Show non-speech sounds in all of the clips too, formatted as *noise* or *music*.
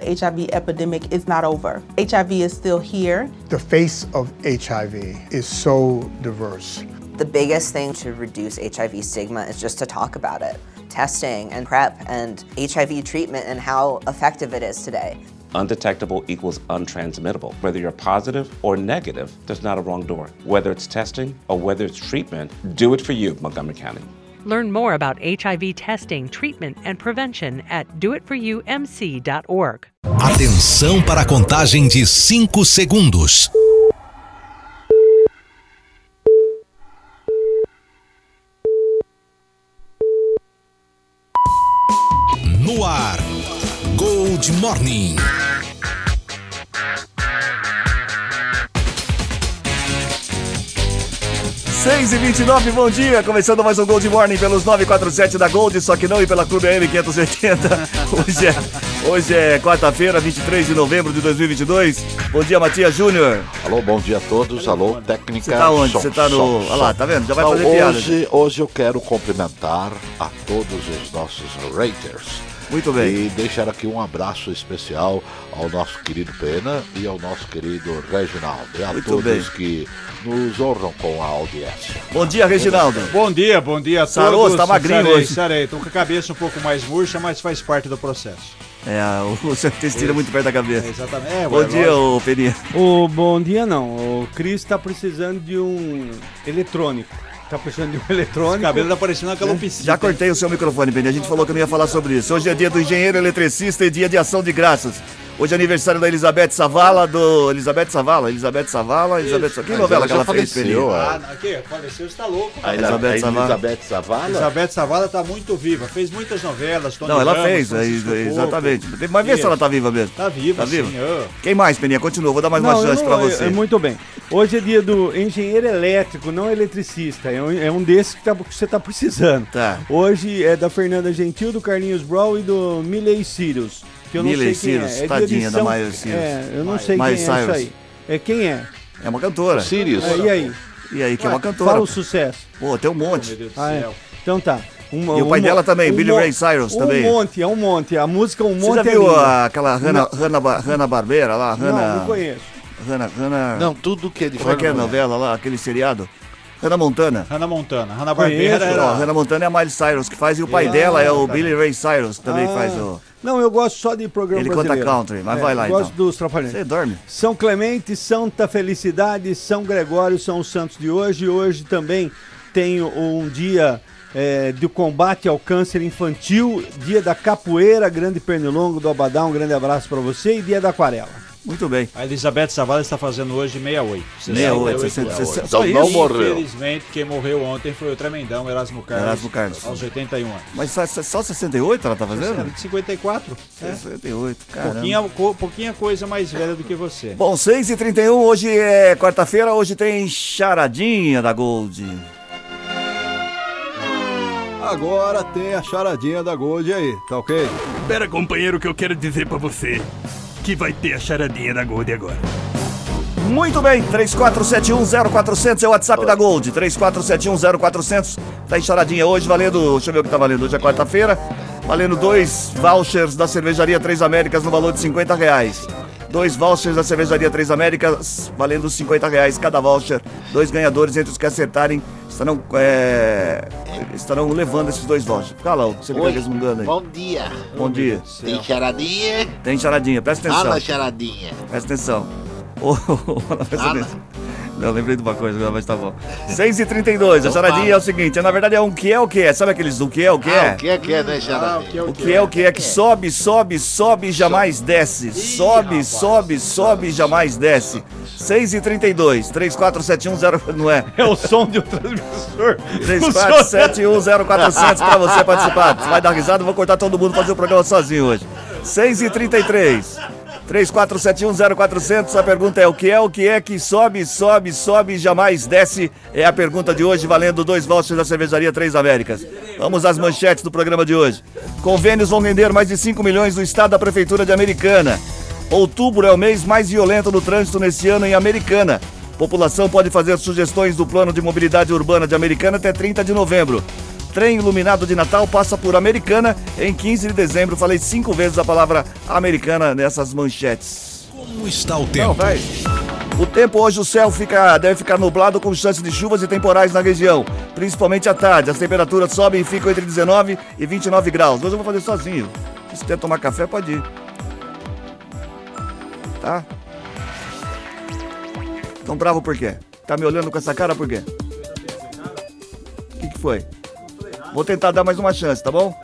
The HIV epidemic is not over. HIV is still here. The face of HIV is so diverse. The biggest thing to reduce HIV stigma is just to talk about it. Testing and PrEP and HIV treatment and how effective it is today. Undetectable equals untransmittable. Whether you're positive or negative, there's not a wrong door. Whether it's testing or whether it's treatment, do it for you, Montgomery County. Learn more about HIV testing, treatment, and prevention at doitforyoumc.org. Atenção para a contagem de 5 segundos. No ar, Gold Morning. 6 e 29 bom dia. Começando mais um Gold Morning pelos 947 da Gold, só que não e pela Clube AM 580. *laughs* Hoje é, hoje é quarta-feira, 23 de novembro de 2022. Bom dia, Matias Júnior. Alô, bom dia a todos. Alô, técnica. Você tá onde? som, Você tá no. som, Olha lá, tá vendo? Já vai Não, fazer piada. hoje, hoje eu quero cumprimentar a todos os nossos raters. Muito bem. E deixar aqui um abraço especial ao nosso querido Pena e ao nosso querido Reginaldo. E a Muito todos bem. que nos honram com a audiência. Bom dia, Reginaldo. Bom dia, bom dia a todos. Sarou, tá magrinho sarei, hoje. Sarei, tô com a cabeça um pouco mais murcha, mas faz parte do processo. É, o intestino é muito perto da cabeça. Exatamente. É, Bom ué, dia, lógico. ô Peninha. O bom dia não. O Cris tá precisando de um eletrônico. Tá precisando de um O eletrônico. cabelo tá parecendo aquela piscina. Já cortei o seu microfone, Peninha. A gente falou que não ia falar sobre isso. Hoje é dia do engenheiro eletricista e dia de ação de graças. Hoje é aniversário da Elizabeth Savala, do. Elizabeth Savala, Elizabeth Savala, Elizabeth Savala. Que novela ela que ela fez, faleceu, Peninha? é. Ah, aqui, faleceu, você tá louco. A Elizabeth Elizabeth, Savala. Elizabeth Savala. Elizabeth Savala tá muito viva, fez muitas novelas. Tony Não, ela Ramos, fez, é, Francisco é, Coco. exatamente. Mas vê se ela tá viva mesmo. Tá viva, Tá viva? ah. Quem mais, Peninha? Continua, vou dar mais Não, uma eu chance não- pra você. é- é muito bem. Hoje é dia do engenheiro elétrico, não eletricista. É um, é um desses que, tá- que você tá precisando. Tá. Hoje é da Fernanda Gentil, do Carlinhos Brown e do Milley Sirius. Que eu não Miley sei quem Cyrus, é. é. tadinha de da Miley Cyrus. É, eu não sei Miley quem é Cyrus. isso aí. É quem é? É uma cantora. Sirius. É, e aí? E aí, que é uma Ué, cantora. Fala o sucesso. Pô, tem um Meu monte. Deus do Ah, é. céu. Então tá. Um- E o pai um- dela também, um Billy Ray Cyrus um também. monte, é um monte. A música é um Você monte. já é viu linda. aquela Hanna, Hanna, Hanna Barbera lá? Não, Hanna, não conheço. Hanna, Hanna... Não, tudo que ele Como é que é a novela lá, aquele seriado? Hannah Montana. Hannah Montana. Hannah. Barbera Não, a era... Hannah Montana é a Miley Cyrus que faz e o pai Ah, dela é o tá. Billy Ray Cyrus, que também Ah, faz o... Não, eu gosto só de programa Ele canta brasileiro. country, mas vai lá, eu Gosto então. dos Trapalhões. Você dorme? São Clemente, Santa Felicidade, São Gregório são os santos de hoje. Hoje também tem um dia é, do combate ao câncer infantil, dia da capoeira, grande pernilongo do Abadá, um grande abraço pra você e dia da aquarela. Muito bem. A Elizabeth Savala está fazendo hoje 68. 68, 68 60, anos. só Então não morreu. Infelizmente, quem morreu ontem foi o tremendão Erasmo Carlos. Erasmo Carlos. Aos 81 anos. Mas só, só 68 ela tá fazendo? Era de 54. É. 68, caramba. Pouquinha, pouquinha coisa mais velha do que você. Bom, 6h31, hoje é quarta-feira, hoje tem charadinha da Gold. Agora tem a charadinha da Gold aí, tá ok? Pera, companheiro, que eu quero dizer pra você que vai ter a charadinha da Gold agora. Muito bem, 34710400 é o WhatsApp da Gold. 34710400 tá em charadinha hoje, valendo. Deixa eu ver o que tá valendo. Hoje é quarta-feira, valendo dois vouchers da cervejaria Três Américas no valor de 50 reais. Dois vouchers da cervejaria Três Américas valendo 50 reais cada voucher. Dois ganhadores entre os que acertarem estarão, é, estarão levando esses dois vouchers. Fica lá, você fica resmungando aí. Bom dia. Bom dia. Tem charadinha? Tem charadinha, presta atenção. Fala, charadinha. Presta atenção. Ô, presta Fala. atenção. Não, lembrei de uma coisa, mas tá bom. 6h32, a charadinha é o seguinte, na verdade é um que é o que é. Sabe aqueles do que é o que Ah, é? o que é que é, né, charadinha? O que é o que é que sobe, sobe, sobe e jamais desce. Sobe, sobe, sobe e jamais desce. 6h32, 3471 não é? É o som de um transmissor. 34710400 pra você participar. Você vai dar risada, eu vou cortar todo mundo fazer o programa sozinho hoje. 6h33. 34710400, a pergunta é o que é o que é que sobe, sobe, sobe e jamais desce? É a pergunta de hoje, valendo dois vouchers da cervejaria Três Américas. Vamos às manchetes do programa de hoje. Convênios vão render mais de 5 milhões do estado da prefeitura de Americana. Outubro é o mês mais violento no trânsito neste ano em Americana. População pode fazer sugestões do plano de mobilidade urbana de Americana até 30 de novembro. Trem iluminado de Natal passa por Americana em 15 de dezembro. Falei cinco vezes a palavra americana nessas manchetes. Como está o Não, tempo? vai. O tempo hoje o céu fica, deve ficar nublado com chance de chuvas e temporais na região, principalmente à tarde. As temperaturas sobem e ficam entre 19 e 29 graus. Hoje eu vou fazer sozinho. Se quer tomar café, pode ir. Tá? Tão bravo por quê? Tá me olhando com essa cara por quê? O que, que foi? Vou tentar dar mais uma chance, tá bom?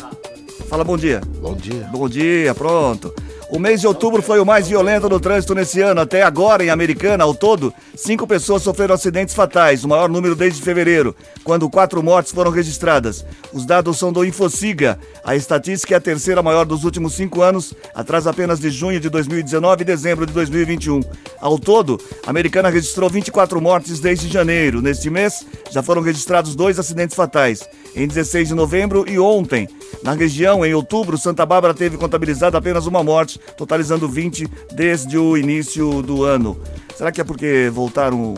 Fala bom dia. Bom dia. Bom dia, pronto. O mês de outubro foi o mais violento no trânsito nesse ano. Até agora, em Americana, ao todo, cinco pessoas sofreram acidentes fatais, o maior número desde fevereiro, quando quatro mortes foram registradas. Os dados são do Infociga. A estatística é a terceira maior dos últimos cinco anos, atrás apenas de junho de 2019 e dezembro de 2021. Ao todo, a Americana registrou 24 mortes desde janeiro. Neste mês, já foram registrados dois acidentes fatais. Em 16 de novembro e ontem, na região, em outubro, Santa Bárbara teve contabilizado apenas uma morte, totalizando 20 desde o início do ano. Será que é porque voltaram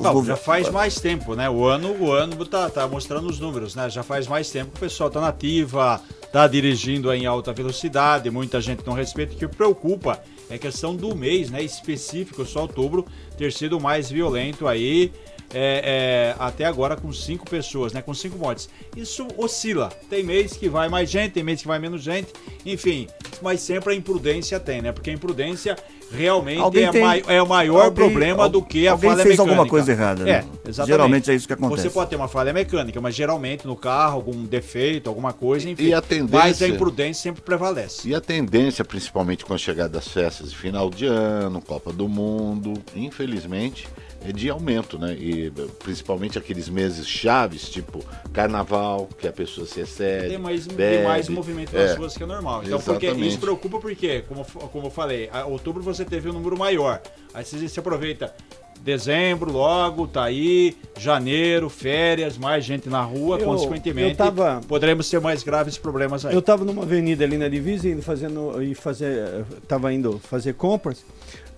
Não, já faz mais tempo, né? O ano, o ano tá, tá mostrando os números, né? Já faz mais tempo que o pessoal tá nativa, tá dirigindo em alta velocidade, muita gente não respeita. O que preocupa é a questão do mês, né? Específico, só outubro ter sido o mais violento aí. É, é, até agora com cinco pessoas, né? Com cinco mortes. Isso oscila. Tem mês que vai mais gente, tem mês que vai menos gente, enfim. Mas sempre a imprudência tem, né? Porque a imprudência realmente Alguém é, tem- mai- é o maior alguém- problema al- do que a alguém falha fez mecânica. alguma coisa errada, né? É, exatamente. Geralmente é isso que acontece. Você pode ter uma falha mecânica, mas geralmente no carro, algum defeito, alguma coisa, enfim. E a tendência- Mas a imprudência sempre prevalece. E a tendência, principalmente com a chegada das festas de final de ano, Copa do Mundo, infelizmente, de aumento, né? E principalmente aqueles meses chaves, tipo carnaval, que a pessoa se excede. Tem mais, tem bebe, mais movimento nas é. ruas que é normal. Então, porque isso preocupa porque, como, como eu falei, a, outubro você teve um número maior. Aí você, você aproveita dezembro logo, tá aí, janeiro, férias, mais gente na rua, Eu- consequentemente, eu tava- poderemos ter mais graves problemas aí. Eu tava numa avenida ali na divisa indo fazendo e fazer, tava indo fazer compras,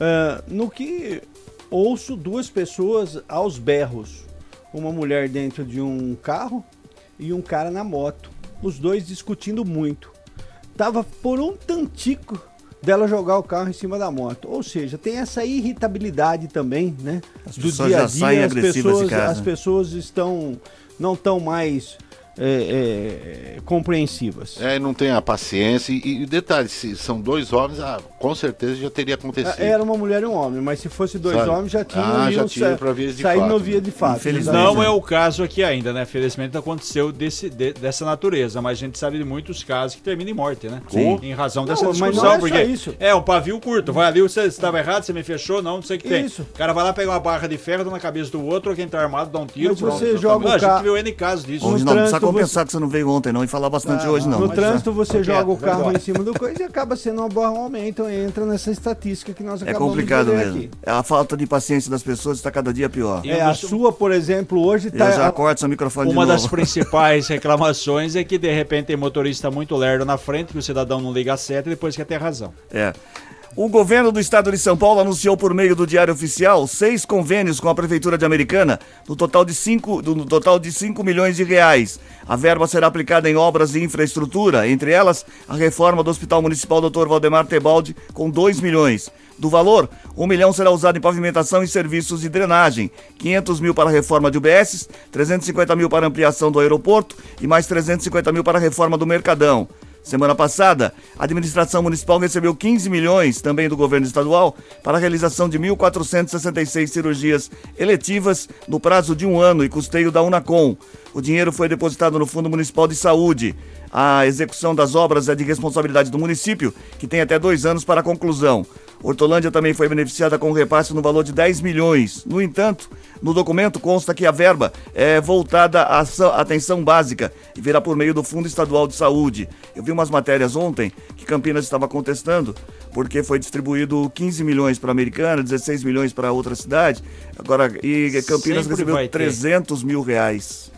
ah, no que ouço duas pessoas aos berros, uma mulher dentro de um carro e um cara na moto, os dois discutindo muito. Tava por um tantico dela jogar o carro em cima da moto. Ou seja, tem essa irritabilidade também, né? As do dia a dia, as pessoas, as pessoas estão não estão mais é, é, compreensivas. É, não tem a paciência. E, e detalhe, se são dois homens, ah, com certeza já teria acontecido. Era uma mulher e um homem, mas se fosse dois Sabe? homens já tinham Ah, já tinha sa- pra vias de fato, no né? via de fato. Infelizmente. Não é o caso aqui ainda, né? Felizmente aconteceu desse, de- dessa natureza, mas a gente sabe de muitos casos que terminam em morte, né? Sim. Em razão Não, dessa mas não discussão, é porque isso. é um pavio curto, vai ali, você estava errado, você me fechou, não, não sei o que tem. Isso. O cara vai lá pegar uma barra de ferro, dá na cabeça do outro, ou quem tá armado dá um tiro. Mas pronto. você joga o Ah, A gente viu N casos disso. Hoje No não, precisa trânsito compensar que você não veio ontem não e falar bastante hoje não. no mas, trânsito você Tá joga o vai carro em cima do coisa e acaba sendo uma boa um aumento, entra nessa estatística que nós É acabamos complicado de ver mesmo. aqui. A falta de paciência das pessoas está cada dia pior. É, a sua, por exemplo, hoje Eu já tá. corto seu microfone Uma das principais *laughs* reclamações é que de repente tem motorista muito lerdo na frente, que o cidadão não liga a seta e depois quer ter razão. É. O governo do estado de São Paulo anunciou por meio do Diário Oficial seis convênios com a Prefeitura de Americana, no total de 5 no total de 5 milhões de reais. A verba será aplicada em obras de infraestrutura, entre elas a reforma do Hospital Municipal Dr. Valdemar Tebaldi, com 2 milhões. Do valor, 1 milhão será usado em pavimentação e serviços de drenagem, 500 mil para a reforma de UBS, 350 mil para ampliação do aeroporto e mais 350 mil para a reforma do Mercadão. Semana passada, a administração municipal recebeu 15 milhões, também do governo estadual, para a realização de 1.466 cirurgias eletivas no prazo de um ano e custeio da Unacom. O dinheiro foi depositado no Fundo Municipal de Saúde. A execução das obras é de responsabilidade do município, que tem até dois anos para a conclusão. Hortolândia também foi beneficiada com um repasse no valor de 10 milhões. No entanto, no documento consta que a verba é voltada à atenção básica e virá por meio do Fundo Estadual de Saúde. Eu vi umas matérias ontem que Campinas estava contestando, porque foi distribuído 15 milhões para a Americana, 16 milhões para outra cidade. Agora, e Campinas Sempre recebeu ter. 300 mil reais.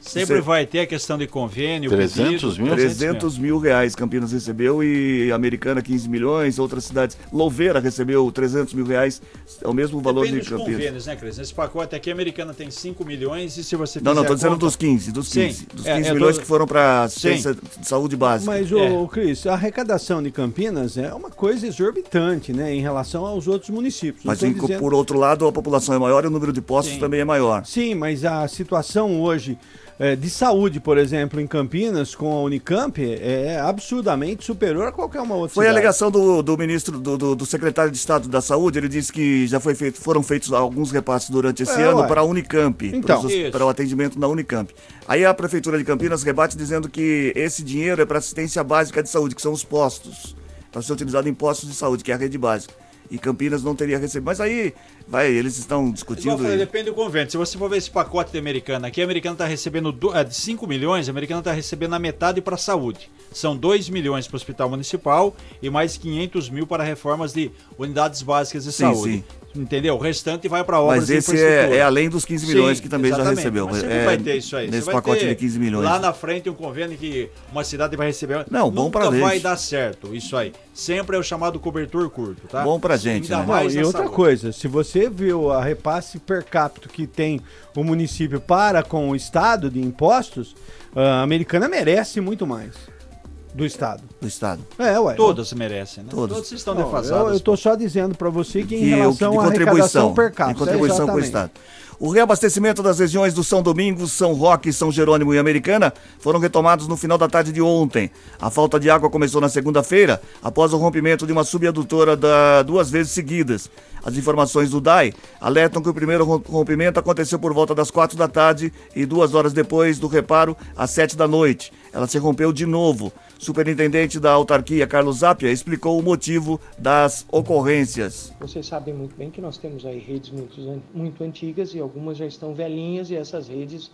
Sempre Você- vai ter a questão de convênio. 300 pedido, mil? 300 mil reais Campinas recebeu e Americana 15 milhões, outras cidades. Louveira recebeu 300 mil reais, é o mesmo valor Depende de dos Campinas. convênios, né, Cris? Nesse pacote aqui, a americana tem 5 milhões e se você Não, não, tô a dizendo conta- dos 15, dos Sim, 15. Dos é, 15 eu tô- milhões que foram para assistência de saúde básica. Mas, ô, Cris, a arrecadação de Campinas é uma coisa exorbitante, né, em relação aos outros municípios. Mas tô em- dizendo- por outro lado, a população é maior e o número de postos também é maior. Sim, mas a situação hoje eh, de saúde, por exemplo, em Campinas, com a Unicamp, é absurdamente superior a qualquer uma outra Foi a cidade. alegação do, do ministro, do, do, do secretário de Estado da Saúde, ele disse que já foi feito, foram feitos alguns repasses durante esse É, ano ué. para a Unicamp, Então. os- para o atendimento na Unicamp. Aí a Prefeitura de Campinas rebate dizendo que esse dinheiro é para assistência básica de saúde, que são os postos, para ser utilizado em postos de saúde, que é a rede básica. E Campinas não teria recebido. Mas aí, vai, eles estão discutindo. falei, depende do convênio. Se você for ver esse pacote de americana aqui, a americana está recebendo do, é, de 5 milhões, a americana está recebendo a metade para a saúde. São 2 milhões para o hospital municipal e mais 500 mil para reformas de unidades básicas de Sim, saúde. sim. Entendeu? O restante vai para obras Mas de esse é, é além dos 15 milhões Sim, que também já exatamente. recebeu. Mas sempre É, vai ter isso aí. Nesse pacote de 15 milhões. Lá na frente um convênio que uma cidade vai receber. Não, bom Nunca pra vai gente. dar certo isso aí. Sempre é o chamado cobertor curto, tá? Bom pra gente, Ainda né? Não, e outra saúde. coisa, se você viu a repasse per capita que tem o município para com o estado de impostos, a americana merece muito mais do estado. Do estado. É, ué. Todas merecem, né? Todas. Todas estão Não, defasadas. eu, eu tô só dizendo para você que em que o- relação à contribuição, arrecadação per capita. de contribuição com o exatamente. Estado. O reabastecimento das regiões do São Domingos, São Roque, São Jerônimo e Americana foram retomados no final da tarde de ontem. A falta de água começou na segunda-feira, após o rompimento de uma subadutora da, duas vezes seguidas. As informações do DAI alertam que o primeiro rom- rompimento aconteceu por volta das quatro da tarde e duas horas depois do reparo, às sete da noite. Ela se rompeu de novo. Superintendente da autarquia, Carlos Zapia, explicou o motivo das ocorrências. Vocês sabem muito bem que nós temos aí redes muito, muito antigas e algumas já estão velhinhas e essas redes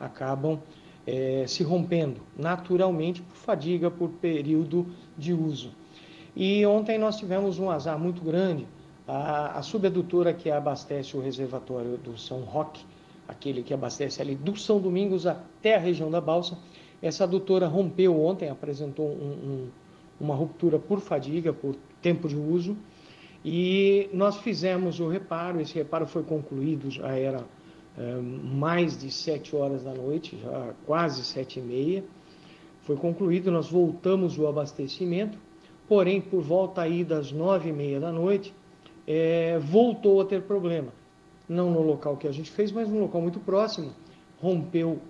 acabam eh, se rompendo naturalmente por fadiga, por período de uso. E ontem nós tivemos um azar muito grande. A, a subadutora que abastece o reservatório do São Roque, aquele que abastece ali do São Domingos até a região da Balsa, essa adutora rompeu ontem, apresentou um- um- uma ruptura por fadiga, por tempo de uso, e nós fizemos o reparo. Esse reparo foi concluído, já era eh, mais de sete horas da noite, já quase sete e meia. Foi concluído, nós voltamos o abastecimento, porém, por volta aí das nove e meia da noite, eh, voltou a ter problema. Não no local que a gente fez, mas num local muito próximo. Rompeu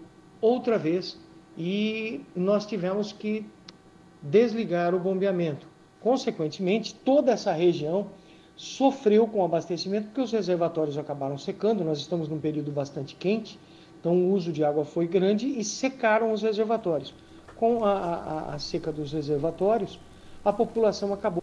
outra vez e nós tivemos que desligar o bombeamento. Consequentemente, toda essa região sofreu com o abastecimento porque os reservatórios acabaram secando. Nós estamos num período bastante quente, então o uso de água foi grande e secaram os reservatórios. Com a, a- a seca dos reservatórios, a população acabou.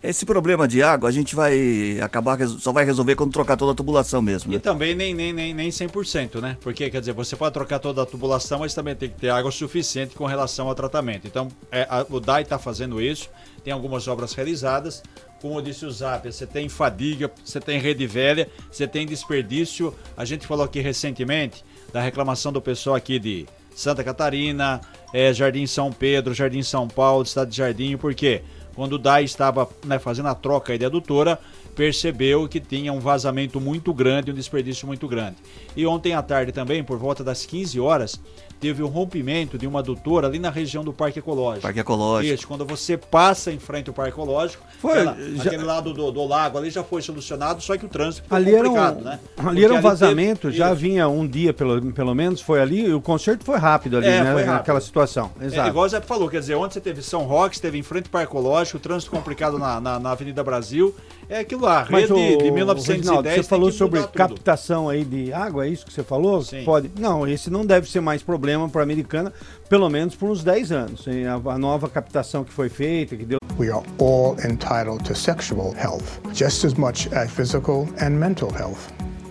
Esse problema de água a gente vai acabar, só vai resolver quando trocar toda a tubulação mesmo. E Né? também nem, nem, nem, nem 100%, né? Porque, quer dizer, você pode trocar toda a tubulação, mas também tem que ter água suficiente com relação ao tratamento. Então, é, a- o DAI está fazendo isso, tem algumas obras realizadas. Como disse o Zap, você tem fadiga, você tem rede velha, você tem desperdício. A gente falou aqui recentemente da reclamação do pessoal aqui de Santa Catarina, é, Jardim São Pedro, Jardim São Paulo, Estado de Jardim, por quê? Quando o DAI estava né, fazendo a troca de adutora, percebeu que tinha um vazamento muito grande, um desperdício muito grande. E ontem à tarde também, por volta das 15 horas, teve um rompimento de uma adutora ali na região do Parque Ecológico. Parque Ecológico. Isso, quando você passa em frente ao Parque Ecológico, Foi, aquela- já- aquele lado do, do lago ali já foi solucionado, só que o trânsito ficou Ali era um, complicado, né? ali Porque era um teve- vazamento, já Isso. vinha um dia pelo, pelo menos, foi ali, e o concerto foi rápido ali, É, né? foi rápido. Naquela situação. É, Exato. igual o Zé falou, quer dizer, ontem você teve São Roque, você teve em frente ao Parque Ecológico, o trânsito complicado na, na, na Avenida Brasil. É aquilo lá, Mas rede o, de o 1910. Reginaldo, tem você falou sobre tudo. captação aí de água, é isso que você falou? Sim. Pode. Não, esse não deve ser mais problema para a americana, pelo menos por uns 10 anos. A, a nova captação que foi feita, que deu We are all entitled to sexual health, just as much as physical and mental health.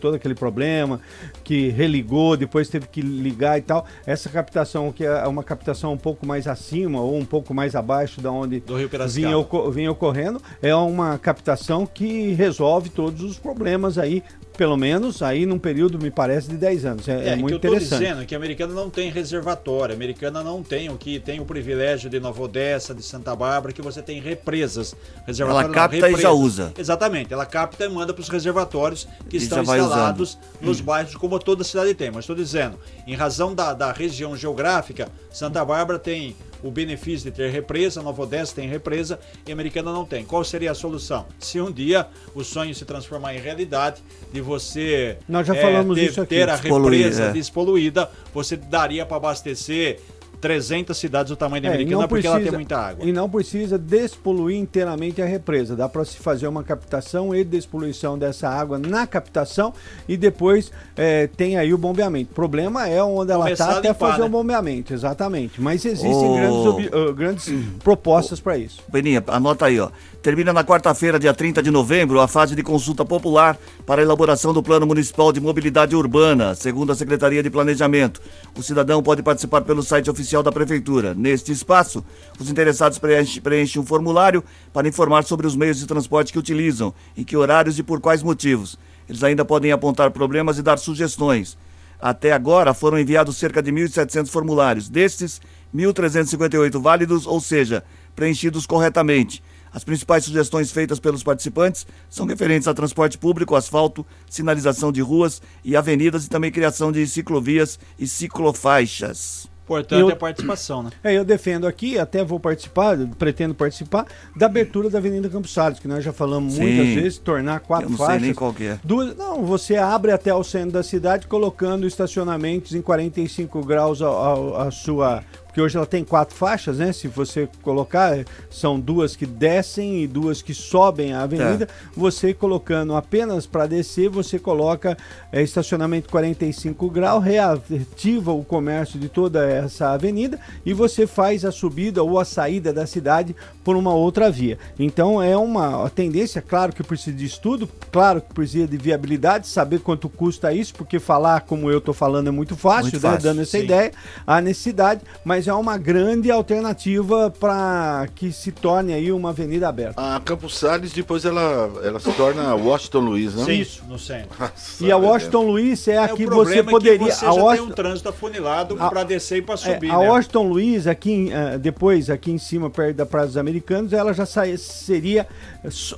todo aquele problema que religou, depois teve que ligar e tal. Essa captação que é uma captação um pouco mais acima ou um pouco mais abaixo da onde Do Rio Piracicaba. vinha, vinha ocorrendo, é uma captação que resolve todos os problemas aí, pelo menos aí num período, me parece, de 10 anos. É, é É, muito que eu interessante. dizendo é que a americana não tem reservatório, a americana não tem o que tem o privilégio de Nova Odessa, de Santa Bárbara, que você tem represas. Reservatório Ela não, capta e já usa. Exatamente, ela capta e manda para os reservatórios que E estão instalados usando. nos Hum. bairros, como toda cidade tem. Mas estou dizendo, em razão da, da região geográfica, Santa Bárbara tem o benefício de ter represa, Nova Odessa tem represa e a Americana não tem. Qual seria a solução? Se um dia o sonho se transformar em realidade, de você Nós já eh, falamos ter, isso aqui. ter a Despoluir, represa é. despoluída, você daria para abastecer 300 cidades do tamanho da É, Americana não porque ela tem precisa- muita água. E não precisa despoluir inteiramente a represa. Dá para se fazer uma captação e despoluição dessa água na captação e depois eh, tem aí o bombeamento. O problema é onde ela está até limpar, fazer né? o bombeamento, exatamente. Mas existem Ô. grandes, ob- ah, grandes propostas para isso. Beninha, anota aí, ó. Termina na quarta-feira, dia 30 de novembro, a fase de consulta popular para a elaboração do Plano Municipal de Mobilidade Urbana, segundo a Secretaria de Planejamento. O cidadão pode participar pelo site oficial da Prefeitura. Neste espaço, os interessados preenchem, preenchem um formulário para informar sobre os meios de transporte que utilizam, em que horários e por quais motivos. Eles ainda podem apontar problemas e dar sugestões. Até agora foram enviados cerca de 1.700 formulários. Destes, 1.358 válidos, ou seja, preenchidos corretamente. As principais sugestões feitas pelos participantes são referentes a transporte público, asfalto, sinalização de ruas e avenidas e também criação de ciclovias e ciclofaixas. Importante Eu- é a participação, né? É, eu defendo aqui, até vou participar, pretendo participar, da abertura da Avenida Campos Salles, que nós já falamos Sim. muitas vezes, tornar quatro Eu não sei faixas. nem qual que é. Duas, não, você abre até o centro da cidade colocando estacionamentos em 45 graus a, a- a sua. Porque hoje ela tem quatro faixas, né? Se você colocar, são duas que descem e duas que sobem a avenida. Você colocando apenas para descer, você coloca é, estacionamento 45 graus, reativa o comércio de toda essa avenida e você faz a subida ou a saída da cidade por uma outra via. Então é uma tendência, claro que precisa de estudo, claro que precisa de viabilidade, saber quanto custa isso, porque falar como eu estou falando é muito fácil, Muito né? fácil, dando essa sim. ideia, a necessidade, mas é uma grande alternativa para que se torne aí uma avenida aberta. A Campos Salles, depois ela, ela se torna Washington Luiz, né? Isso, no centro. *laughs* Nossa, E a Washington Luiz é É, aqui você poderia. é que você a já tem Washington- um trânsito afunilado para descer e para É, subir, a né? Washington Luiz, aqui em, eh, depois, aqui em cima, perto da Praça dos Americanos, ela já seria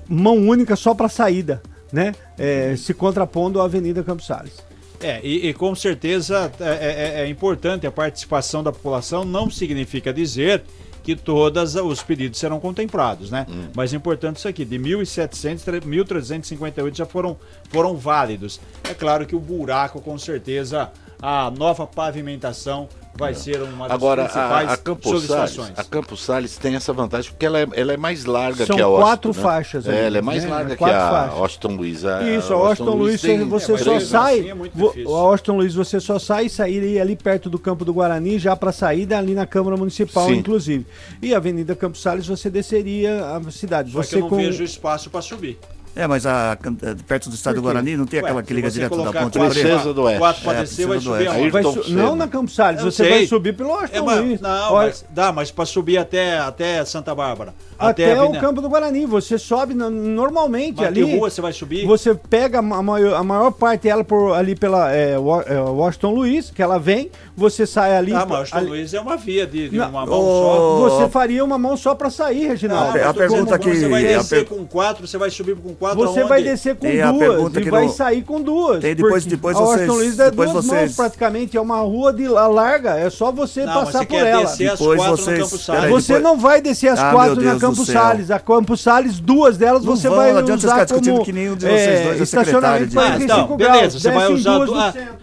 mão única só para saída, né? Eh, se contrapondo à Avenida Campos Salles. É, e, e com certeza é, é- é importante a participação da população, não significa dizer que todos os pedidos serão contemplados, né? Mas é importante isso aqui, de 1.700, tre- 1.358 já foram, foram válidos. É claro que o buraco, com certeza, a nova pavimentação vai ser uma das Agora, principais a, a Campos Salles, solicitações. a Campos Salles tem essa vantagem porque ela é, ela é mais larga São que a Washington. quatro né? faixas É, ela é mais né? larga que Quatro a faixas. Washington Luiz. A, Isso, a Washington Luiz, você, tem você É, mas só sai. assim é a Washington Luiz, você só sai e sair ali perto do Campo do Guarani, já para saída ali na Câmara Municipal, Sim. inclusive. E a Avenida Campos Salles, você desceria a cidade. Só que você eu não com. vejo espaço para subir. É, mas a, eh, perto do estado do? Guarani não tem Ué, aquela que liga direto da Ponte quatro- Preta? Princesa do Oeste. Quatro para É, descer, vai Princesa do subir Oeste. aonde? Vai Ayrton su- não na Campos Salles, Eu você sei. vai subir pelo É, Washington mas, Luiz. não, Olha, mas dá, mas para subir até, até Santa Bárbara. até, o Campo do Guarani, você sobe no- normalmente Mas ali. que rua você vai subir? Você pega a maior, a maior parte dela por, ali pela é, é, Washington Luiz, que ela vem, você sai ali. Ah, mas o ali- Luiz é uma via de, de Não, uma mão ô, só. Você faria uma mão só pra sair, Ah, Reginaldo. mas a pergunta dizendo, Você vai descer per- com quatro, você vai subir com quatro Você aonde? vai descer com duas e que vai não- sair com duas. Tem, depois- depois a Washington vocês- Luiz é depois duas vocês- mãos praticamente, é uma rua de la- larga, é só você Não, mas passar você por ela. descer as Depois quatro vocês- Salles. Você depois- não vai descer as Ah, quatro na Campos. Salles. A Campos Salles, duas delas Não você vão, vai não adianta usar ficar como que nenhum de vocês dois é estacionamento secretário de- Ah, 45 então, graus. beleza, você vai usar duas du- no ah, centro.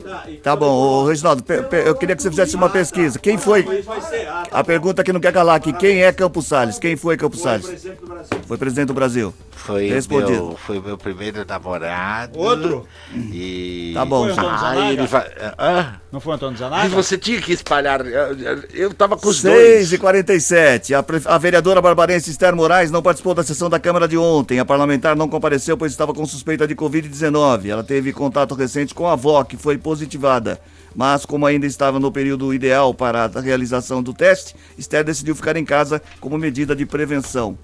Tá bom, Reginaldo, eu queria que você fizesse uma pesquisa. Quem foi? Ah, tá A pergunta que não quer calar aqui, quem é Campos Salles? Quem foi Campos Foi Salles? presidente do Brasil. Foi presidente do Brasil. Foi Respondido. Meu foi meu primeiro namorado. Outro? E. Tá bom, Aí Zanaga? ele vai. Hã? Não foi o Antônio Zanaga? você tinha que espalhar. Eu, tava com os dois. 6 e 47 a, pre- a vereadora barbarense Esther Moraes não participou da sessão da Câmara de ontem. A parlamentar não compareceu pois estava com suspeita de Covid-19. Ela teve contato recente com a avó, que foi positivada. Mas, como ainda estava no período ideal para a realização do teste, Esther decidiu ficar em casa como medida de prevenção.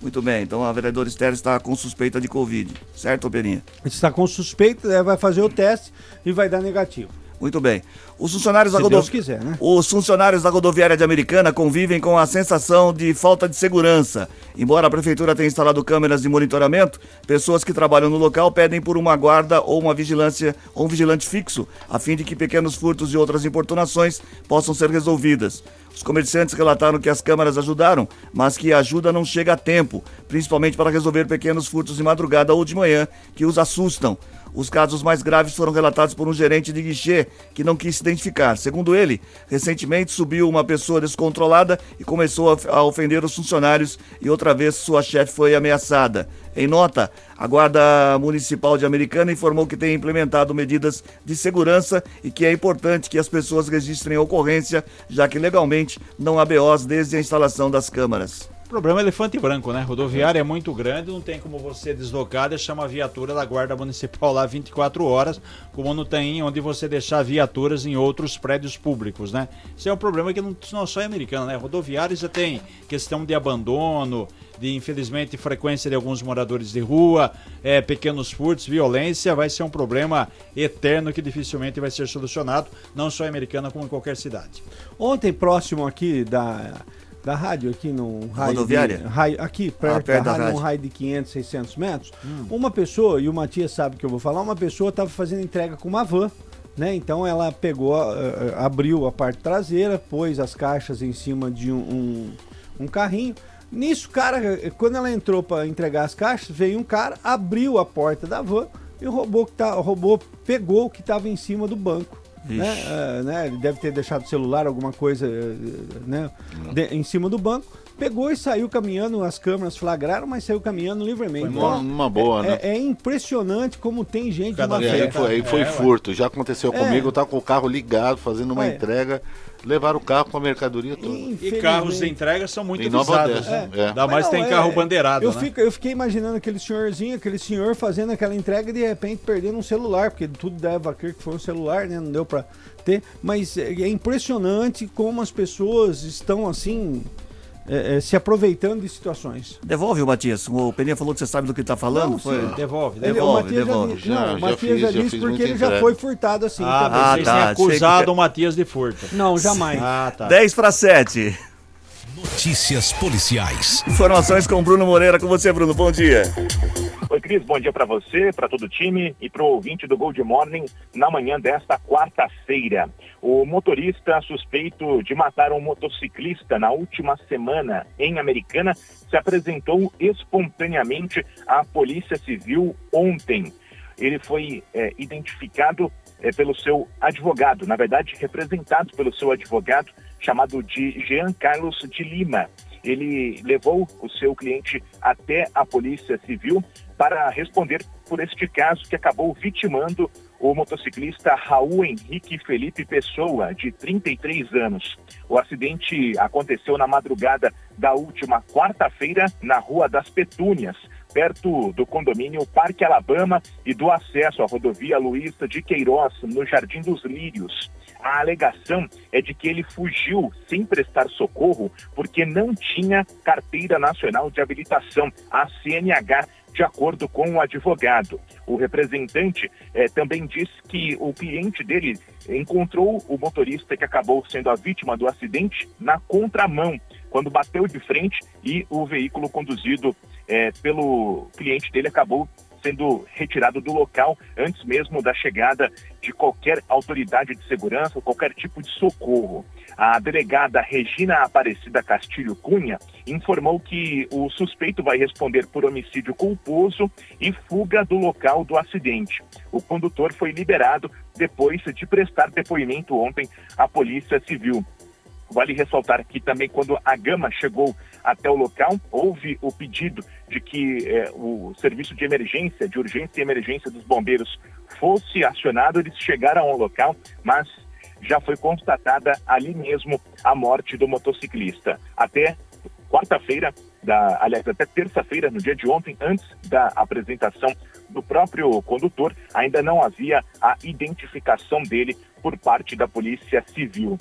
Muito bem, então a vereadora Esther está com suspeita de Covid. Certo, Perinha? Está com suspeita, vai fazer o teste e vai dar negativo. Muito bem. Os funcionários da Se Deus quiser, né? Os funcionários da rodoviária de Americana convivem com a sensação de falta de segurança. Embora a prefeitura tenha instalado câmeras de monitoramento, pessoas que trabalham no local pedem por uma guarda ou uma vigilância ou um vigilante fixo, a fim de que pequenos furtos e outras importunações possam ser resolvidas. Os comerciantes relataram que as câmeras ajudaram, mas que a ajuda não chega a tempo, principalmente para resolver pequenos furtos de madrugada ou de manhã que os assustam. Os casos mais graves foram relatados por um gerente de guichê que não quis se identificar. Segundo ele, recentemente subiu uma pessoa descontrolada e começou a ofender os funcionários e outra vez sua chefe foi ameaçada. Em nota, a Guarda Municipal de Americana informou que tem implementado medidas de segurança e que é importante que as pessoas registrem a ocorrência, já que legalmente não há BOs desde a instalação das câmaras. Problema é elefante branco, né? Rodoviária é muito grande, não tem como você deslocar, deixar uma viatura da Guarda Municipal lá 24 horas, como não tem onde você deixar viaturas em outros prédios públicos, né? Isso é um problema que não, não só é americano, né? Rodoviária já tem questão de abandono, de infelizmente frequência de alguns moradores de rua, é, pequenos furtos, violência, vai ser um problema eterno que dificilmente vai ser solucionado, não só em americana como em qualquer cidade. Ontem, próximo aqui da, da rádio, aqui no raio. Rodoviária? De, raio, aqui, perto, Ah, perto da da rádio, num rádio. raio de 500, 600 metros. Uma pessoa, e o Matias sabe que eu vou falar, uma pessoa estava fazendo entrega com uma van. Né? Então ela pegou, eh, abriu a parte traseira, pôs as caixas em cima de um, um, um carrinho. Nisso, cara, quando ela entrou para entregar as caixas, veio um cara, abriu a porta da van e o robô, que tá, o robô pegou o que estava em cima do banco. Né? Eh, né? Ele deve ter deixado o celular, alguma coisa eh, né? de- em cima do banco. Pegou e saiu caminhando, as câmeras flagraram, mas saiu caminhando livremente. Foi numa- numa boa, é, né? é impressionante como tem gente Cada numa E aí foi, aí foi É, furto. Já aconteceu É. comigo, eu tava com o carro ligado, fazendo uma É. entrega, levaram o carro com a mercadoria toda. E carros de entrega são muito Em Nova visados. Odessa, né? é. Ainda mais Mas tem não, carro é- bandeirado, eu, né? fico- eu fiquei imaginando aquele senhorzinho, aquele senhor fazendo aquela entrega e de repente perdendo um celular, porque tudo deve a crer que foi um celular, né? Não deu pra ter. Mas é é impressionante como as pessoas estão assim. É, é, se aproveitando de situações. Devolve o Matias. O Peninha falou que você sabe do que tá falando. Não, foi? sim. Devolve, Ele- devolve. o Matias já, devolve. não, o Matias fiz, já disse porque ele já foi furtado assim. Ah, também. Ah, vocês tá, achei que- acusado o Matias de furto. Não, jamais. Ah, tá. 10 para 7. Notícias policiais. Informações com Bruno Moreira. Com você, Bruno. Bom dia. Oi, Cris, bom dia para você, para todo o time e para o ouvinte do Gold Morning na manhã desta quarta-feira. O motorista suspeito de matar um motociclista na última semana em Americana se apresentou espontaneamente à Polícia Civil ontem. Ele foi eh, identificado eh, pelo seu advogado, na verdade, representado pelo seu advogado, chamado de Jean Carlos de Lima. Ele levou o seu cliente até a Polícia Civil para responder por este caso que acabou vitimando o motociclista Raul Henrique Felipe Pessoa, de 33 anos. O acidente aconteceu na madrugada da última quarta-feira na Rua das Petúnias, perto do condomínio Parque Alabama e do acesso à rodovia Luísa de Queiroz, no Jardim dos Lírios. A alegação é de que ele fugiu sem prestar socorro porque não tinha carteira nacional de habilitação, a CNH, de acordo com o advogado. O representante eh, também disse que o cliente dele encontrou o motorista que acabou sendo a vítima do acidente na contramão, quando bateu de frente e o veículo conduzido eh, pelo cliente dele acabou sendo retirado do local antes mesmo da chegada de qualquer autoridade de segurança, qualquer tipo de socorro. A delegada Regina Aparecida Castilho Cunha informou que o suspeito vai responder por homicídio culposo e fuga do local do acidente. O condutor foi liberado depois de prestar depoimento ontem à Polícia Civil. Vale ressaltar que também quando a Gama chegou até o local, houve o pedido de que eh, o serviço de emergência, de urgência e emergência dos bombeiros fosse acionado. Eles chegaram ao local, mas já foi constatada ali mesmo a morte do motociclista. Até quarta-feira, da, aliás, até terça-feira, no dia de ontem, antes da apresentação do próprio condutor, ainda não havia a identificação dele por parte da Polícia Civil.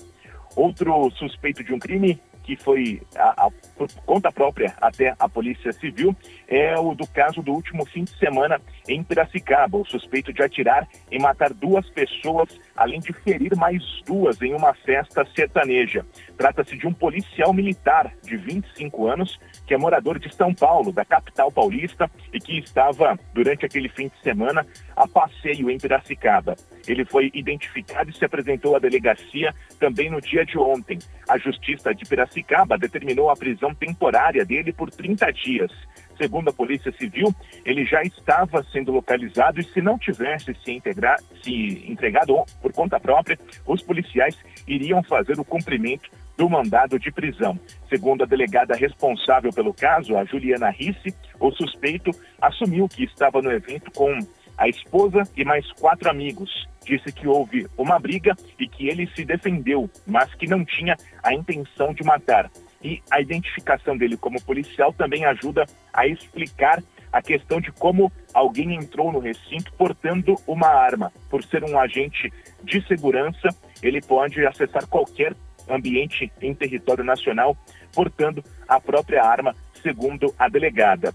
Outro suspeito de um crime que foi a, a, por conta própria até a Polícia Civil é o do caso do último fim de semana em Piracicaba, o suspeito de atirar e matar duas pessoas, além de ferir mais duas em uma festa sertaneja. Trata-se de um policial militar de 25 anos que é morador de São Paulo, da capital paulista, e que estava durante aquele fim de semana a passeio em Piracicaba. Ele foi identificado e se apresentou à delegacia também no dia de ontem. A Justiça de Piracicaba determinou a prisão temporária dele por 30 dias. Segundo a Polícia Civil, ele já estava sendo localizado e se não tivesse se, integrar, se entregado por conta própria, os policiais iriam fazer o cumprimento do mandado de prisão. Segundo a delegada responsável pelo caso, a Juliana Risse, o suspeito assumiu que estava no evento com a esposa e mais quatro amigos. Disse que houve uma briga e que ele se defendeu, mas que não tinha a intenção de matar. E a identificação dele como policial também ajuda a explicar a questão de como alguém entrou no recinto portando uma arma. Por ser um agente de segurança, ele pode acessar qualquer ambiente em território nacional, portando a própria arma, segundo a delegada.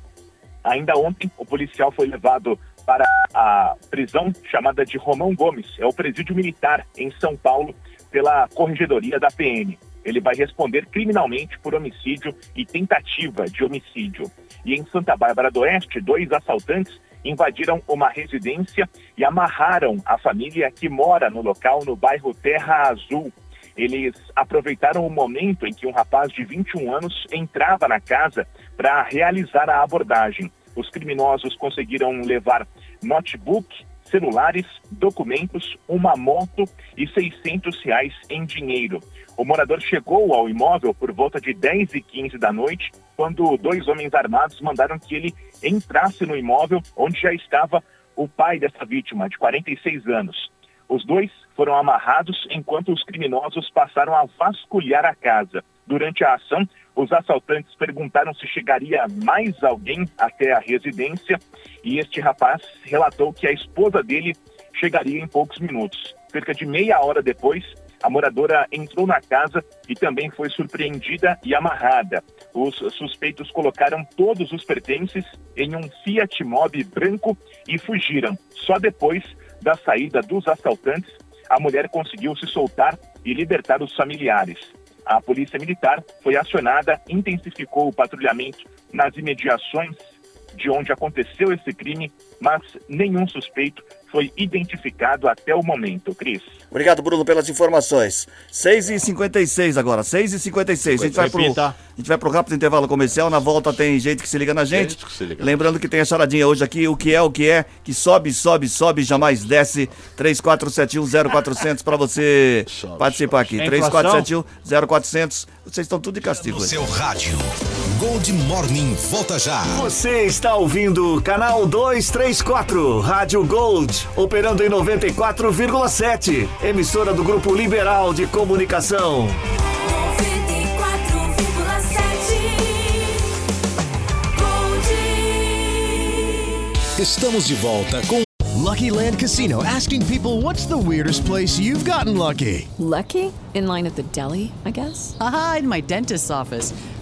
Ainda ontem, o policial foi levado para a prisão chamada de Romão Gomes, é o presídio militar em São Paulo, pela corregedoria da PM. Ele vai responder criminalmente por homicídio e tentativa de homicídio. E em Santa Bárbara do Oeste, dois assaltantes invadiram uma residência e amarraram a família que mora no local no bairro Terra Azul, eles aproveitaram o momento em que um rapaz de 21 anos entrava na casa para realizar a abordagem. Os criminosos conseguiram levar notebook, celulares, documentos, uma moto e 600 reais em dinheiro. O morador chegou ao imóvel por volta de 10 e 15 da noite, quando dois homens armados mandaram que ele entrasse no imóvel onde já estava o pai dessa vítima, de 46 anos. Os dois foram amarrados enquanto os criminosos passaram a vasculhar a casa. Durante a ação, os assaltantes perguntaram se chegaria mais alguém até a residência e este rapaz relatou que a esposa dele chegaria em poucos minutos. Cerca de meia hora depois, a moradora entrou na casa e também foi surpreendida e amarrada. Os suspeitos colocaram todos os pertences em um Fiat Mobi branco e fugiram. Só depois da saída dos assaltantes, a mulher conseguiu se soltar e libertar os familiares. A polícia militar foi acionada, intensificou o patrulhamento nas imediações de onde aconteceu esse crime, mas nenhum suspeito foi identificado até o momento, Cris. Obrigado, Bruno, pelas informações. 6h56 agora, 6h56. A gente vai pro, a gente vai pro rápido intervalo comercial. Na volta tem gente que se liga na gente. Se liga. Lembrando que tem a charadinha hoje aqui, o que é, o que é, que sobe, sobe, sobe, jamais desce. 34710400 para você participar aqui. É inflação? 34710400. Vocês estão tudo de castigo. hoje. Seu rádio. Gold Morning volta já. Você está ouvindo canal 234, Rádio Gold, operando em 94,7. Emissora do Grupo Liberal de Comunicação. Estamos de volta com Lucky Land Casino asking people what's the weirdest place you've gotten lucky? Lucky? In line at the deli, I guess? Aha, in my dentist's office.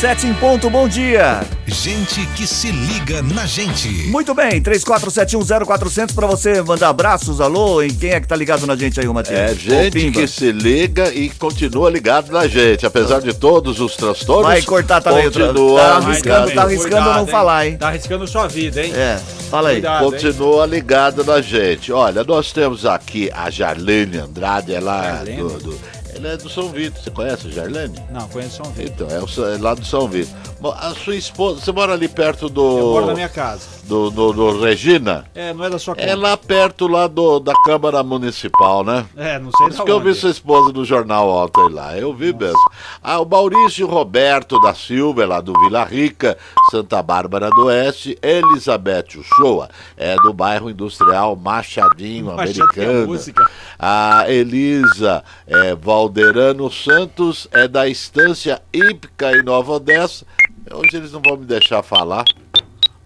Sete em ponto, bom dia. Gente que se liga na gente. Muito bem, 34710400 pra você mandar abraços, alô, e quem é que tá ligado na gente aí, ô Matias? É gente que se liga e continua ligado na gente, apesar de todos os transtornos. Vai cortar também o tra- continua tá arriscando, tá arriscando não falar, hein? Tá arriscando sua vida, hein? É, fala aí. Cuidado, hein? Continua ligado na gente. Olha, nós temos aqui a Jarlene Andrade, ela é do, do- ela é do São Vitor. Você conhece a Jarlene? Não, conheço São Vitor. Então, é, o é lá do São Vitor. Bom, A sua esposa, você mora ali perto do. Eu moro na minha casa. Do, do, do Regina? É, não é da sua conta. É lá perto lá do, da Câmara Municipal, né? É, não sei Por isso que eu vi sua esposa no jornal ontem lá. Eu vi mesmo. Ah, o Maurício Roberto da Silva, é lá do Vila Rica, Santa Bárbara do Oeste. Elizabeth Uchoa, é do bairro industrial Machadinho, Machadinho, americana. música. A Elisa é, Valderano Santos é da Estância Hípica em Nova Odessa. Hoje eles não vão me deixar falar.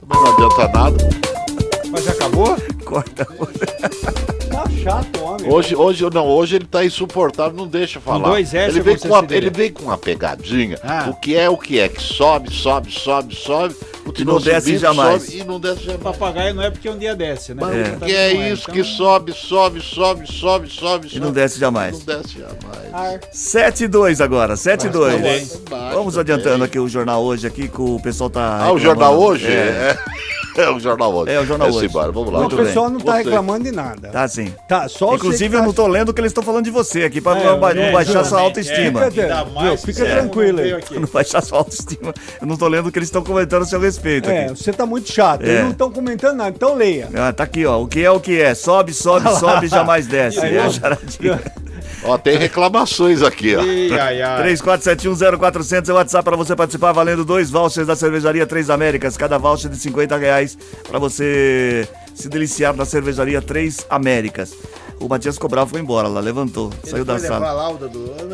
Não adianta nada. Mas já acabou? Corta. Tá chato, homem. Hoje, hoje, não, hoje ele tá insuportável, não deixa falar. dois S ele, vem com uma, ele vem com uma pegadinha. Ah. O que é o que é? Que sobe, sobe, sobe, sobe. Continua não desce subindo, jamais. sobe e não desce jamais. Papagaio não é porque um dia desce, né? Mas o tá que é com ela, isso então- que sobe, sobe, sobe, sobe, sobe, E não desce jamais. Não desce jamais. 7 e 2 agora, 7 e 2. Baixo, baixo Vamos adiantando aqui o jornal hoje aqui que o pessoal tá Ah, o jornal hoje? É. É. *laughs* é o jornal hoje. É o jornal hoje. embora, vamos lá. Muito pessoal não tá Você. reclamando de nada. Tá sim. Tá, só Inclusive eu tá não tô lendo o que eles estão falando de você aqui pra É, não, ba- não é, baixar sua autoestima. é. Fica, viu, fica é, tranquilo aí. Não baixar sua autoestima. Eu não tô lendo o que eles estão comentando a seu respeito É, aqui. você tá muito chato. É. Eles não estão comentando nada, então leia. Ah, tá aqui, ó. O que é o que é? Sobe, sobe, *laughs* sobe, jamais desce. É a ó. charadinha. *laughs* Ó, tem reclamações aqui, ó. Ih, ai, ai. 34710400 é o WhatsApp para você participar, valendo dois vouchers da cervejaria Três Américas, cada voucher de 50 reais para você se deliciar na cervejaria Três Américas. O Matias Cobral foi embora lá, levantou, saiu da sala.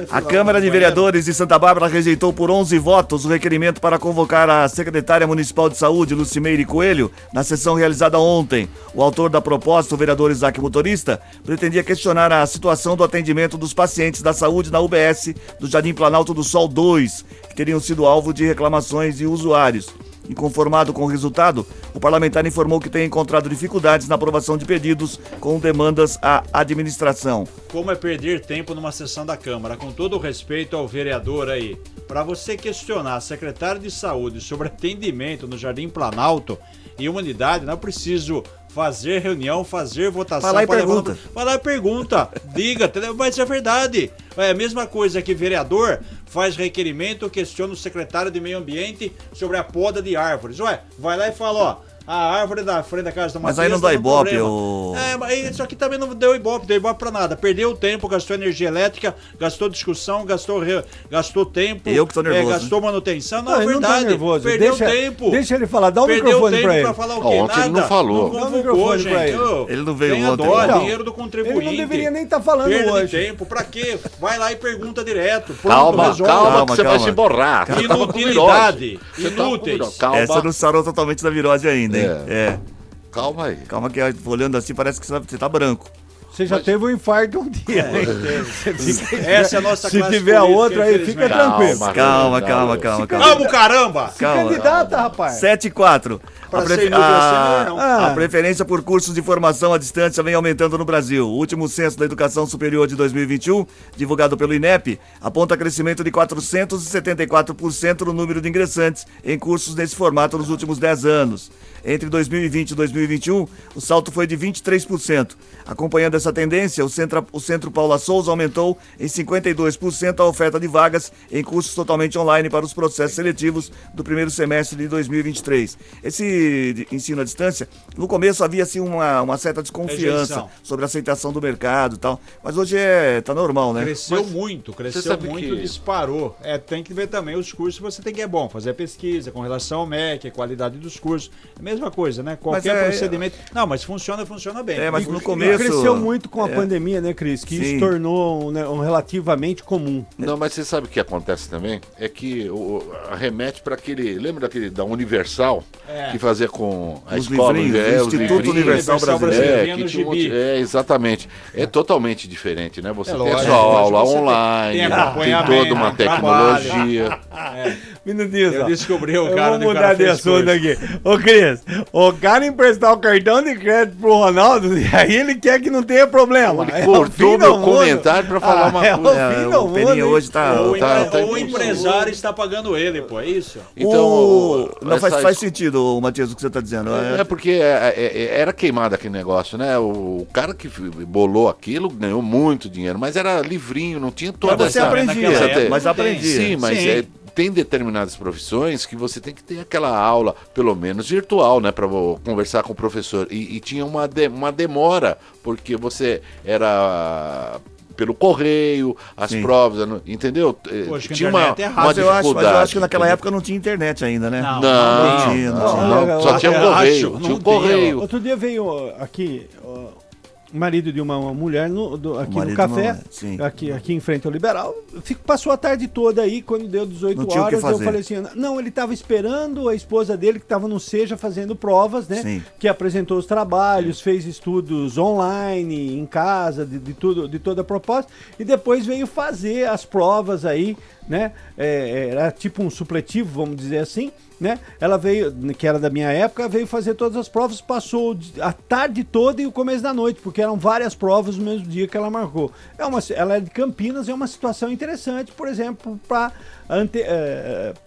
A Câmara de Vereadores de Santa Bárbara rejeitou por 11 votos o requerimento para convocar a secretária municipal de saúde, Lucimeire Coelho, na sessão realizada ontem. O autor da proposta, o vereador Isaac Motorista, pretendia questionar a situação do atendimento dos pacientes da saúde na UBS do Jardim Planalto do Sol 2, que teriam sido alvo de reclamações de usuários. Inconformado com o resultado, o parlamentar informou que tem encontrado dificuldades na aprovação de pedidos com demandas à administração. Como é perder tempo numa sessão da Câmara? Com todo o respeito ao vereador aí, para você questionar a secretária de saúde sobre atendimento no Jardim Planalto e uma unidade, não é preciso fazer reunião, fazer votação. Vai lá e levar- pergunta. Vai lá e pergunta. Diga, mas é verdade. É a mesma coisa que vereador faz requerimento, questiona o secretário de meio ambiente sobre a poda de árvores. Ué, vai lá e fala, ó. A árvore da frente da casa do Mas aí não dá tá ibope, ô- É, mas isso aqui também não deu ibope, deu ibope pra nada. Perdeu tempo, gastou energia elétrica, gastou discussão, gastou, re- gastou tempo. Eu que tô nervoso, é, gastou manutenção. Não, é ele verdade. não tá nervoso. Perdeu deixa, tempo. Deixa ele falar, dá o Perdeu microfone tempo pra ele. pra falar o quê? Ontem ele não Nada. falou. Não o convocou, gente. ele. Ele não veio ontem. dó, Então, dinheiro do contribuinte. Ele não deveria nem estar falando Perda hoje. tempo, pra quê? Vai lá e pergunta direto. Pronto, Calma, resolve. calma, Calma, que você vai se borrar. Inutilidade. com Inúteis. Calma, Essa não sarou totalmente da virose ainda, hein? É. É. calma aí. Calma que olhando assim parece que você tá branco. Você já teve um infarto um dia. É, *laughs* fica- Essa é a nossa Se tiver política, outra aí, fica tranquilo. Calma, Calma, calma, calma, calma. Vamos, caramba! Se Calma. candidata, rapaz. 7 e 4. Pra A, prefe- assim, a- melhor não. Ah. a preferência por cursos de formação à distância vem aumentando no Brasil. O último censo da educação superior de 2021, divulgado pelo INEP, aponta crescimento de 474% no número de ingressantes em cursos nesse formato nos últimos 10 anos. Entre 2020 e 2021, o salto foi de 23%. Acompanhando essa tendência, o Centro, o Centro Paula Souza aumentou em 52% a oferta de vagas em cursos totalmente online para os processos seletivos do primeiro semestre de 2023. Esse ensino à distância, no começo havia assim, uma, uma certa desconfiança Rejeição. sobre a aceitação do mercado e tal, mas hoje é, tá normal, né? Cresceu muito, cresceu muito, que- disparou. É, tem que ver também os cursos você tem que é bom, fazer a pesquisa com relação ao MEC, a qualidade dos cursos. É a mesma coisa, né? Qualquer é- procedimento. Não, mas funciona, funciona bem. É, mas no começo- cresceu muito com a é. pandemia, né, Cris? Que Sim. isso tornou um, né, um relativamente comum. Não, mas você sabe o que acontece também? É que o, remete para aquele. Lembra daquele da Universal? É. Que fazia com a Os escola. livrinhos, é, o Instituto livrinhos. Universal Universal Brasileiro. É, um monte- é, exatamente. É totalmente diferente, né? Você É tem a lógico, sua aula online, tem tem, toda uma trabalho. tecnologia. É. Minutinho Eu só. descobri o Eu cara vou do mudar cara de assunto curso. aqui. Ô, Cris, o cara emprestar o cartão de crédito pro Ronaldo, e *laughs* aí ele quer que não tenha problema. Ele É o cortou meu comentário pra falar Ah, uma é o coisa. fim É, do o mundo, Peninha hein? hoje tá- Ou, tá- tá o empresário está pagando ele, pô, é isso? Então, O- Não faz, essa faz sentido, Matias, o que você está dizendo. É, é porque é- é- é- era queimado aquele negócio, né? O, o cara que bolou aquilo ganhou muito dinheiro, mas era livrinho, não tinha toda Mas você essa... aprendia, mas aprendia. Sim, mas Sim. é, tem determinadas profissões que você tem que ter aquela aula, pelo menos virtual, né? Para conversar com o professor. E, e tinha uma, de- uma demora, porque você era pelo correio, as Sim. provas, não- entendeu? Eh, Poxa, que tinha uma, é uma Mas eu, acho, mas eu dificuldade, acho que naquela época não tinha internet ainda, né? Não, não, tinha, não, não, tinha. não. Só tinha Eu correio, tinha não um correio. Outro dia veio aqui o marido de uma, uma mulher no, do- aqui no uma café, sim. aqui, aqui em frente ao Liberal. Fico, passou a tarde toda aí, quando deu 18 Não tinha o que horas, eu falei assim, não, ele estava esperando a esposa dele, que estava no Seja fazendo provas, né? Sim. Que apresentou os trabalhos, fez estudos online, em casa, de, de tudo, de toda a proposta, e depois veio fazer as provas aí, né? É, era tipo um supletivo, vamos dizer assim, né? Ela veio, que era da minha época, veio fazer todas as provas, passou a tarde toda e o começo da noite, porque eram várias provas no mesmo dia que ela marcou. É uma, ela é de Campinas, é uma situação interessante, por exemplo, para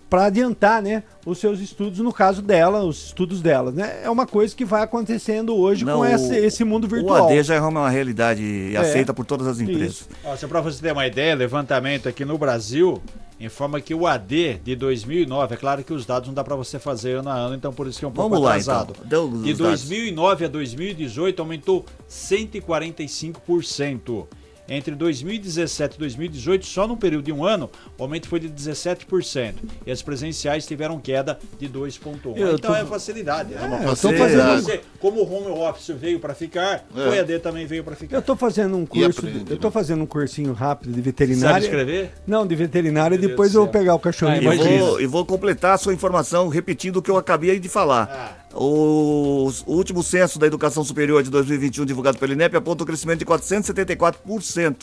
para adiantar, né, os seus estudos, no caso dela, os estudos dela, né? É uma coisa que vai acontecendo hoje Não, com o- esse, esse mundo O virtual. AD já é uma realidade e É. aceita por todas as empresas. Só para você ter uma ideia, levantamento aqui no Brasil informa que o AD de 2009, é claro que os dados não dá para você fazer ano a ano, então por isso que é um pouco Vamos lá, atrasado. então. Deu os de dados. 2009 a 2018 aumentou 145%. Entre 2017 e 2018, só no período de um ano, o aumento foi de 17%. E as presenciais tiveram queda de 2,1%. Eu Então tô- é facilidade. É, uma eu fazendo- Você, como o home office veio para ficar, É. o EAD também veio para ficar. Eu tô fazendo um E curso, aprende, de- eu tô né? fazendo um cursinho rápido de veterinária. Sabe escrever? Não, de veterinária, Meu depois Deus eu vou pegar o cachorrinho. Ah, E vou, e vou completar a sua informação repetindo o que eu acabei de falar. O, o último censo da educação superior de 2021, divulgado pelo INEP, aponta um crescimento de 474%.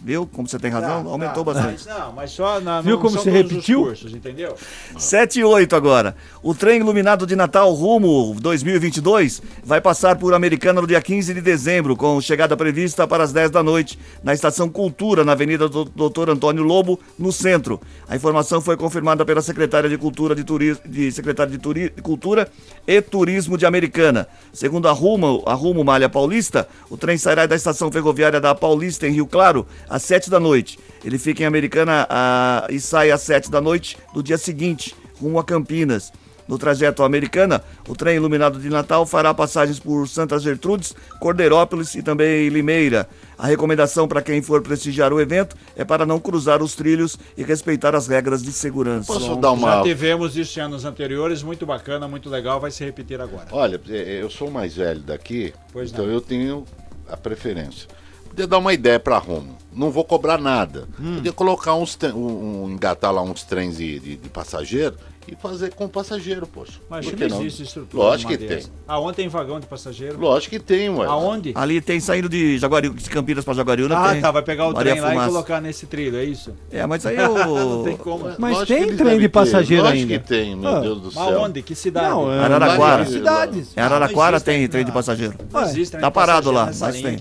Viu como você tem razão? Tá, Aumentou tá, bastante. Mas, não, mas só na, Viu não como você repetiu? Os cursos, entendeu? 7 e 8 agora. O trem iluminado de Natal rumo 2022 vai passar por Americana no dia 15 de dezembro, com chegada prevista para as 10 da noite, na Estação Cultura, na Avenida do- Dr. Antônio Lobo, no centro. A informação foi confirmada pela secretária de Cultura de, Turismo, de secretária de, Turi- Cultura e Turismo de Americana. Segundo a Rumo, a Rumo Malha Paulista, o trem sairá da estação ferroviária da Paulista em Rio Claro às 7 da noite. Ele fica em Americana ah, e sai às 7 da noite do dia seguinte, rumo a Campinas. No trajeto americana, o trem iluminado de Natal fará passagens por Santa Gertrudes, Cordeirópolis e também Limeira. A recomendação para quem for prestigiar o evento é para não cruzar os trilhos e respeitar as regras de segurança. Posso dar uma. Já tivemos isso em anos anteriores, muito bacana, muito legal, vai se repetir agora. Olha, é, eu sou o mais velho daqui, Pois então não. eu tenho a preferência. Podia dar uma ideia para Romo. Não vou cobrar nada. Hum. Podia colocar uns, um, um- engatar lá uns trens de, de, de passageiro e fazer com passageiro, poxa. Mas Por não que não? existe estrutura. Lógico que tem. Aonde tem vagão de passageiro? Lógico que tem, ué. Aonde? Ali tem saindo de, Jaguari, de Campinas para Jaguariúna. Ah, tem tá, vai pegar o Maria trem lá Fumaça. e colocar nesse trilho, é isso? É, mas aí eu... *laughs* não tem como. Mas Lógico tem trem de ter. passageiro Lógico ainda. que tem, meu Ah, Deus do céu. aonde? Que cidade? Não, é- Araraquara. cidades. Em Araraquara tem trem de passageiro. Não existe trem tá parado lá, mas tem.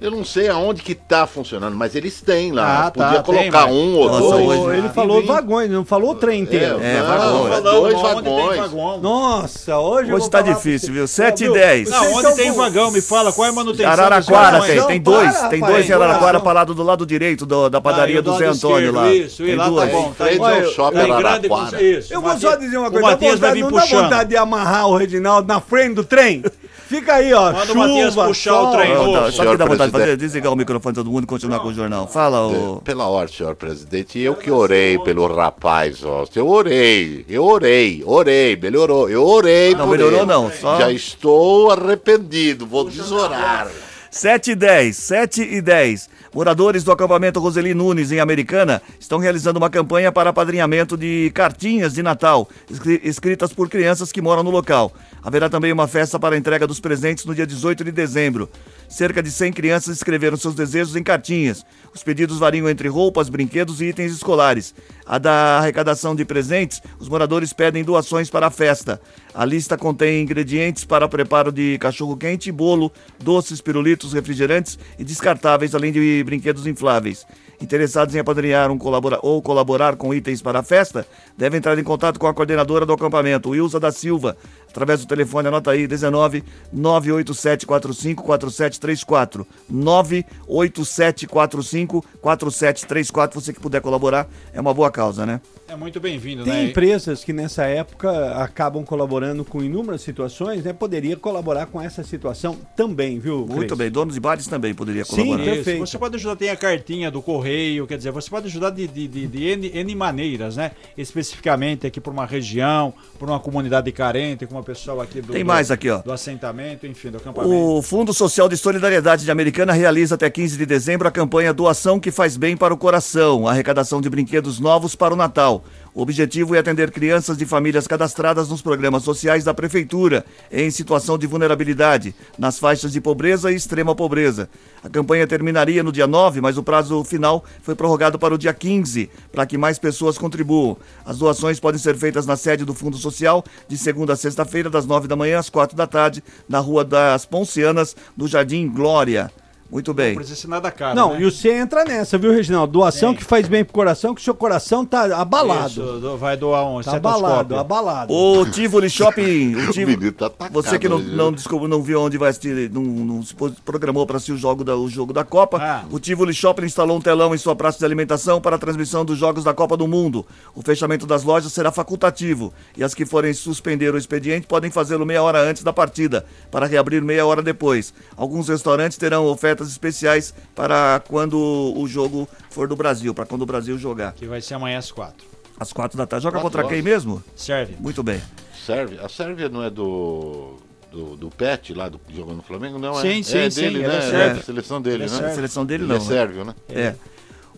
Eu não sei aonde que tá funcionando, mas eles têm lá. Ah, tá, Podia tem, colocar mas- um ou Nossa, dois. hoje- Ele falou vagões, não falou o trem inteiro. É, não, vagões. é Falando, dois tem vagões. vagão? Nossa, hoje eu Hoje vou tá difícil, viu? você. 7 e Ó, 10. vocês Não, onde tem vagão? Me fala, qual é a manutenção Araraquara vagões? tem, tem para, dois, tem rapaz, dois em para. Araraquara para lado do lado direito do- da padaria Ah, do do Zé Antônio lá. Isso, Tem e lá tá bom. Tá Frente aí. ao shopping Tem Araraquara. Eu vou só dizer uma coisa, Matias vai vir não dá vontade de amarrar o Reginaldo na frente do trem? Fica aí, ó, Manda o Matias puxar o trem. Não, tá, Só que dá vontade de fazer, desligar o microfone de todo mundo e continuar com o jornal. Fala, ô. Pela ordem, senhor presidente, eu que orei pelo rapaz, ó. Eu orei, eu orei, orei, melhorou, eu orei Não, melhorou ele. não, só- Já estou arrependido, vou desorar. 7 e 10, 7 e 10. Moradores do acampamento Roseli Nunes, em Americana, estão realizando uma campanha para apadrinhamento de cartinhas de Natal, escri- escritas por crianças que moram no local. Haverá também uma festa para a entrega dos presentes no dia 18 de dezembro. Cerca de 100 crianças escreveram seus desejos em cartinhas. Os pedidos variam entre roupas, brinquedos e itens escolares. A da arrecadação de presentes, os moradores pedem doações para a festa. A lista contém ingredientes para preparo de cachorro-quente, bolo, doces, pirulitos, refrigerantes e descartáveis, além de brinquedos infláveis. Interessados em apadrinhar um colabora ou colaborar com itens para a festa, devem entrar em contato com a coordenadora do acampamento, Wilza da Silva, através do telefone, anota aí, 19 98745 4734. 98745 4734. Você que puder colaborar, é uma boa causa, né? É muito bem-vindo, Tem né? empresas que nessa época acabam colaborando com inúmeras situações, né? Poderia colaborar com essa situação também, viu? Muito bem, donos de bares também poderia Sim, colaborar. perfeito. Você pode ajudar, tem a cartinha do correio, quer dizer, você pode ajudar de, de, de, de N, N maneiras, né? Especificamente aqui por uma região, por uma comunidade carente, com uma pessoa aqui do, Tem do- mais aqui, ó. do assentamento, enfim, do acampamento. O Fundo Social de Solidariedade de Americana realiza até 15 de dezembro a campanha Doação que faz bem para o coração, arrecadação de brinquedos novos para o Natal. O objetivo é atender crianças de famílias cadastradas nos programas sociais da Prefeitura, em situação de vulnerabilidade, nas faixas de pobreza e extrema pobreza. A campanha terminaria no dia 9, mas o prazo final foi prorrogado para o dia 15, para que mais pessoas contribuam. As doações podem ser feitas na sede do Fundo Social, de segunda a sexta-feira, das 9 da manhã às 4 da tarde, na Rua das Poncianas, do Jardim Glória. Muito bem. Não precisa nada caro, Não, né? e você entra nessa, viu, Reginaldo? Doação que faz bem pro coração, que o seu coração tá abalado. Isso, vai doar um Tá abalado, abalado. O Tivoli Shopping. O Tivoli, menino tá atacado você que não, não, descobriu, não viu onde vai assistir, não, não se programou para assistir o jogo, da, o jogo da Copa. O Tivoli Shopping instalou um telão em sua praça de alimentação para a transmissão dos jogos da Copa do Mundo. O fechamento das lojas será facultativo e as que forem suspender o expediente podem fazê-lo meia hora antes da partida, para reabrir meia hora depois. Alguns restaurantes terão ofertas especiais para quando o jogo for do Brasil, para quando o Brasil jogar. Que vai ser amanhã às quatro. Às quatro da tarde. Joga Quatro contra quem horas. mesmo? Serve. Muito bem. Sérvia? A Sérvia não é do. Do, do Pet lá, do que jogou no Flamengo, não Sim, é? sim, é sim, dele, ele é né? sérvio. a seleção dele, Ele é né? sérvio. Seleção dele Ele não, É né? sérvio, né? É.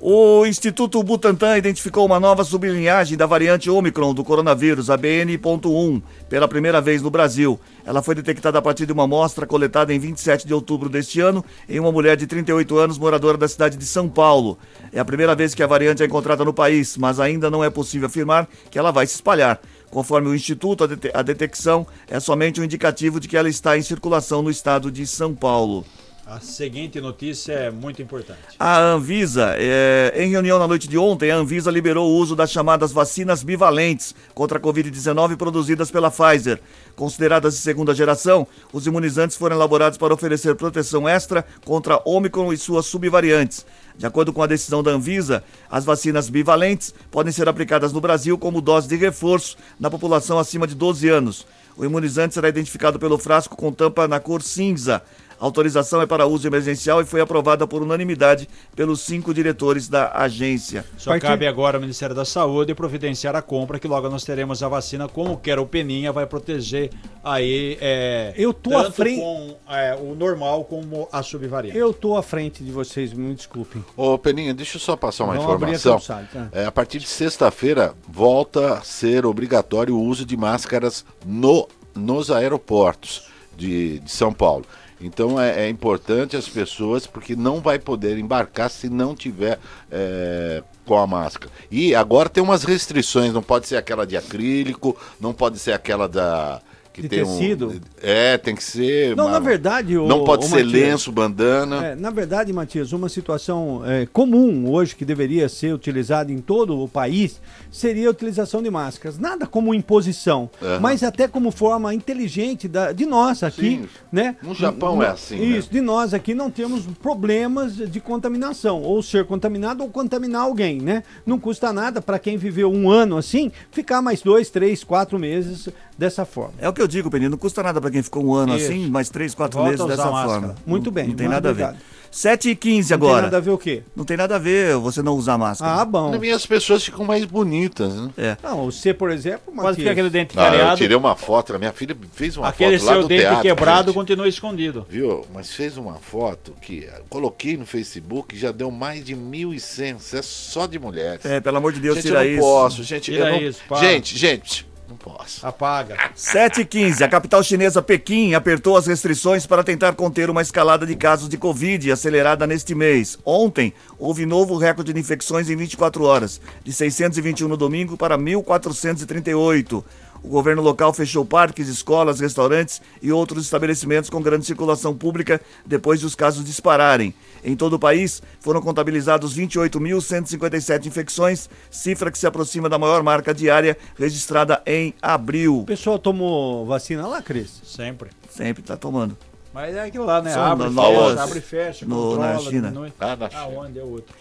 O Instituto Butantan identificou uma nova sublinhagem da variante Omicron do coronavírus, a BN.1, pela primeira vez no Brasil. Ela foi detectada a partir de uma amostra coletada em 27 de outubro deste ano em uma mulher de 38 anos, moradora da cidade de São Paulo. É a primeira vez que a variante é encontrada no país, mas ainda não é possível afirmar que ela vai se espalhar. Conforme o Instituto, a detecção é somente um indicativo de que ela está em circulação no estado de São Paulo. A seguinte notícia é muito importante. A Anvisa, é, em reunião na noite de ontem, a Anvisa liberou o uso das chamadas vacinas bivalentes contra a Covid-19 produzidas pela Pfizer. Consideradas de segunda geração, os imunizantes foram elaborados para oferecer proteção extra contra Ômicron e suas subvariantes. De acordo com a decisão da Anvisa, as vacinas bivalentes podem ser aplicadas no Brasil como dose de reforço na população acima de 12 anos. O imunizante será identificado pelo frasco com tampa na cor cinza. A autorização é para uso emergencial e foi aprovada por unanimidade pelos cinco diretores da agência. Só cabe agora ao Ministério da Saúde providenciar a compra, que logo nós teremos a vacina, como quer o Peninha, vai proteger aí. É, Eu tô à tanto frente- com é, o normal como a subvariante. Eu tô à frente de vocês, me desculpem. Ô, Peninha, deixa eu só passar uma aqui informação. site, tá? É, a partir de sexta-feira, volta a ser obrigatório o uso de máscaras no, nos aeroportos de, de São Paulo. Então é, é importante as pessoas, porque não vai poder embarcar se não tiver é, com a máscara. E agora tem umas restrições, não pode ser aquela de acrílico, não pode ser aquela da. Que De tem tecido? Um, é, tem que ser. Não, uma- na verdade, o- Não pode o ser Matias, lenço, bandana. É, na verdade, Matias, uma situação é, comum hoje que deveria ser utilizada em todo o país seria a utilização de máscaras. Nada como imposição, Aham. mas até como forma inteligente da- de nós aqui, Sim. né? No Japão N- é assim, né? Isso, de nós aqui não temos problemas de contaminação, ou ser contaminado ou contaminar alguém, né? Não custa nada para quem viveu um ano assim, ficar mais dois, três, quatro meses dessa forma. É o que que eu digo, Peninha, não custa nada pra quem ficou um ano Isso. assim, mais três, quatro Volta meses dessa forma. Muito Não- bem, Não tem nada a obrigado. ver. 7 e 15 Não tem agora. nada a ver o quê? Não tem nada a ver você não usar máscara. Ah, bom. E as pessoas ficam mais bonitas, né? É. Não, você, por exemplo, Quase Matias. fica aquele dente Ah, eu cariado. tirei uma foto, a minha filha fez uma Aquele foto lá seu do dente teatro, quebrado gente. continua escondido. Viu? Mas fez uma foto que eu coloquei no Facebook já deu mais de 1.100. Isso é só de mulheres. É, pelo amor de Deus, gente, tira eu não isso. posso, gente. Tira eu não... isso, para. gente, gente, não posso. Apaga. 7 e 15 a capital chinesa Pequim apertou as restrições para tentar conter uma escalada de casos de Covid acelerada neste mês. Ontem, houve novo recorde de infecções em 24 horas, de 621 no domingo para 1.438. O governo local fechou parques, escolas, restaurantes e outros estabelecimentos com grande circulação pública depois de os casos dispararem. Em todo o país, foram contabilizados 28.157 infecções, cifra que se aproxima da maior marca diária registrada em abril. O pessoal tomou vacina lá, Cris? Sempre. Sempre tá tomando. Mas é aquilo lá, né? São Abre, novas fecha, abre e fecha, no- controla, na China. diminui. Ah, na China. Aonde é outro?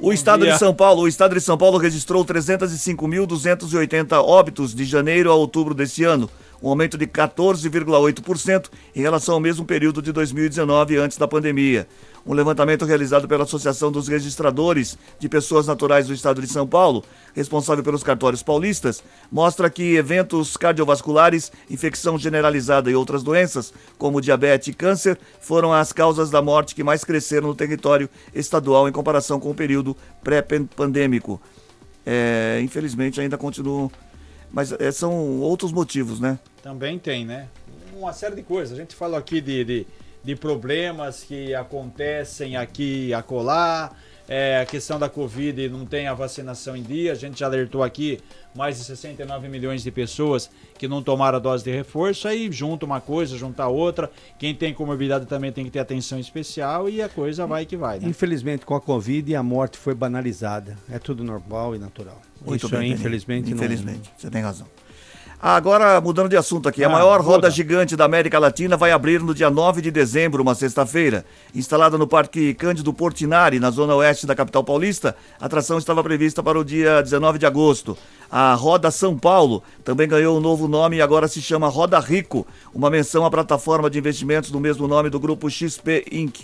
O estado de São Paulo, o estado de São Paulo registrou 305.280 óbitos de janeiro a outubro deste ano, um aumento de 14,8% em relação ao mesmo período de 2019 antes da pandemia. Um levantamento realizado pela Associação dos Registradores de Pessoas Naturais do Estado de São Paulo, responsável pelos cartórios paulistas, mostra que eventos cardiovasculares, infecção generalizada e outras doenças, como diabetes e câncer, foram as causas da morte que mais cresceram no território estadual em comparação com o período pré-pandêmico. É, infelizmente ainda continuam, mas é, são outros motivos, né? Também tem, né? Uma série de coisas. A gente falou aqui de, de, de problemas que acontecem aqui e acolá. É, a questão da Covid não tem a vacinação em dia. A gente já alertou aqui mais de 69 milhões de pessoas que não tomaram a dose de reforço. Aí junta uma coisa, junta outra. Quem tem comorbidade também tem que ter atenção especial e a coisa vai que vai, né? Infelizmente, com a Covid, a morte foi banalizada. É tudo normal e natural. Muito Isso bem, aí, Peninha. infelizmente, não- Infelizmente, você tem razão. Agora, mudando de assunto aqui, a Ah, maior roda muda. gigante da América Latina vai abrir no dia 9 de dezembro, uma sexta-feira. Instalada no Parque Cândido Portinari, na zona oeste da capital paulista, a atração estava prevista para o dia 19 de agosto. A Roda São Paulo também ganhou um novo nome e agora se chama Roda Rico, uma menção à plataforma de investimentos do mesmo nome do grupo XP Inc.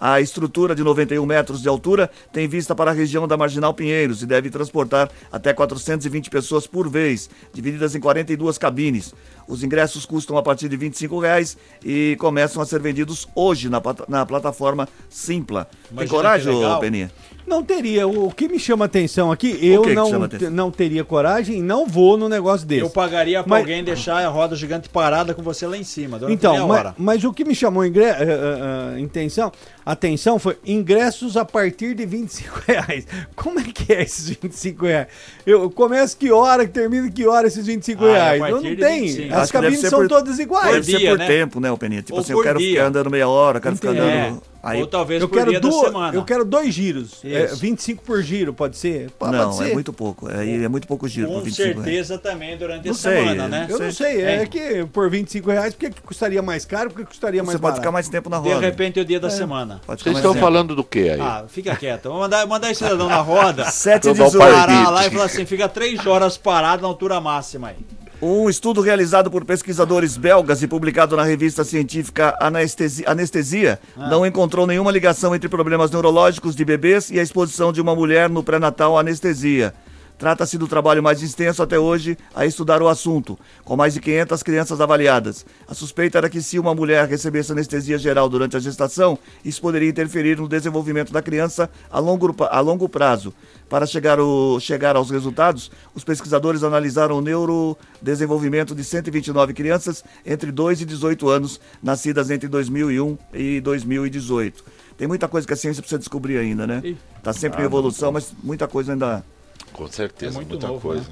A estrutura de 91 metros de altura tem vista para a região da Marginal Pinheiros e deve transportar até 420 pessoas por vez, divididas em 42 cabines. Os ingressos custam a partir de 25 reais e começam a ser vendidos hoje na, na plataforma Simpla. Tem Imagina coragem, legal. ô Peninha? Não teria. O que me chama atenção aqui, eu que que não, te- atenção? não teria coragem e não vou no negócio desse. Eu pagaria pra Mas- alguém deixar a roda gigante parada com você lá em cima. Então, meia mas, hora. mas o que me chamou ingre... eh, eh, intenção, atenção foi ingressos a partir de 25 *laughs* reais. Como é que é esses 25 reais? Eu começo que hora, que termino que hora esses 25 Ah, é reais? não de tem. 25. As Acho que cabines são por- todas iguais. Deve ser por tempo, né, ô Peninha? Tipo Ou assim, eu quero dia. ficar andando meia hora, eu quero ficar Entendi. andando... Aí... Ou talvez eu por quero dia da duas- semana. Eu quero dois giros. É, Isso. 25 por giro, pode ser? Pode Não, ser. é muito pouco. É, é muito pouco giro por Com 25 reais. certeza também durante Não a sei, semana, né? Eu não sei, é que por 25 reais, por que custaria mais caro? Por que custaria mais Você pode barato? ficar mais tempo na De roda. repente é o dia da É. semana. Pode Vocês estão falando do que aí? Ah, fica quieto. Vamos mandar, mandar esse cidadão na roda. *laughs* Sete de dezoito. parar lá e falar assim: fica três horas parado na altura máxima aí. Um estudo realizado por pesquisadores belgas e publicado na revista científica Anestesi- Anestesia Ah. não encontrou nenhuma ligação entre problemas neurológicos de bebês e a exposição de uma mulher no pré-natal à anestesia. Trata-se do trabalho mais extenso até hoje a estudar o assunto, com mais de 500 crianças avaliadas. A suspeita era que se uma mulher recebesse anestesia geral durante a gestação, isso poderia interferir no desenvolvimento da criança a longo, a longo prazo. Para chegar, o- chegar aos resultados, os pesquisadores analisaram o neurodesenvolvimento de 129 crianças entre 2 e 18 anos, nascidas entre 2001 e 2018. Tem muita coisa que a ciência precisa descobrir ainda, né? Está sempre em Ah, evolução, mas muita coisa ainda... Com certeza, É muito muita novo, coisa. né?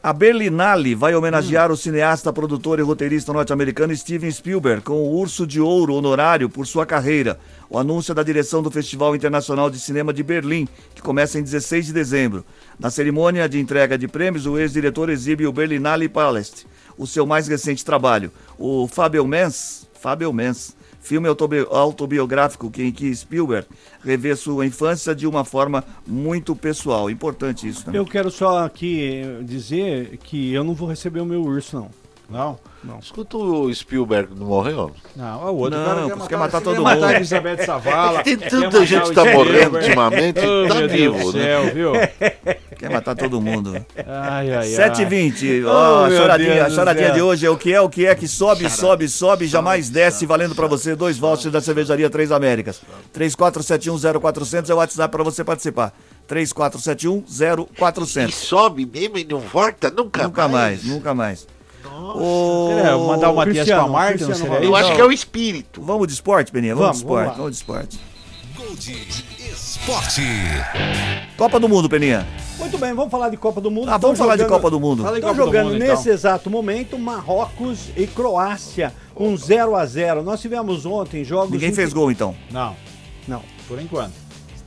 A Berlinale vai homenagear o cineasta, produtor e roteirista norte-americano Steven Spielberg com o Urso de Ouro honorário por sua carreira. O anúncio é da direção do Festival Internacional de Cinema de Berlim, que começa em 16 de dezembro. Na cerimônia de entrega de prêmios, o ex-diretor exibe o Berlinale Palast, o seu mais recente trabalho. O Fabelmans, Fabelmans, filme autobi- autobiográfico em que Spielberg revê sua infância de uma forma muito pessoal. Importante isso, né? Eu quero só aqui dizer que eu não vou receber o meu urso, não. Não? Não. Escuta o Spielberg, não morreu? Não, é o outro Não, cara você quer matar todo quer mundo. matar a Elizabeth Savala. *laughs* Tem quer tanta matar gente que tá Spielberg. morrendo ultimamente, Oh, tá vivo, né? céu, viu? *laughs* Quer matar todo mundo. Ai, ai, ai. 7h20. Oh, Ó, a choradinha, a choradinha de hoje é o que é, o que é, que sobe, sobe, sobe, jamais desce, valendo pra você dois vouchers da cervejaria Três Américas. 34710400 é o WhatsApp pra você participar. 34710400. Sobe mesmo e não volta nunca, Nunca mais, nunca mais. Ô, Seria mandar o Matias Cristiano, pra Marte, não seria. Eu acho que é o espírito. Vamos de esporte, Peninha? Vamos, Vamos, de esporte, vamos de esporte. Esporte. Copa do Mundo, Peninha. Muito bem, vamos falar de Copa do Mundo. Ah, vamos Tão falar de jogando- Copa do Mundo. Estão do jogando Mundo, nesse então. exato momento Marrocos e Croácia, um 0 a 0 Nós tivemos ontem jogos. Ninguém em fez gol, então. Não, Não. por enquanto.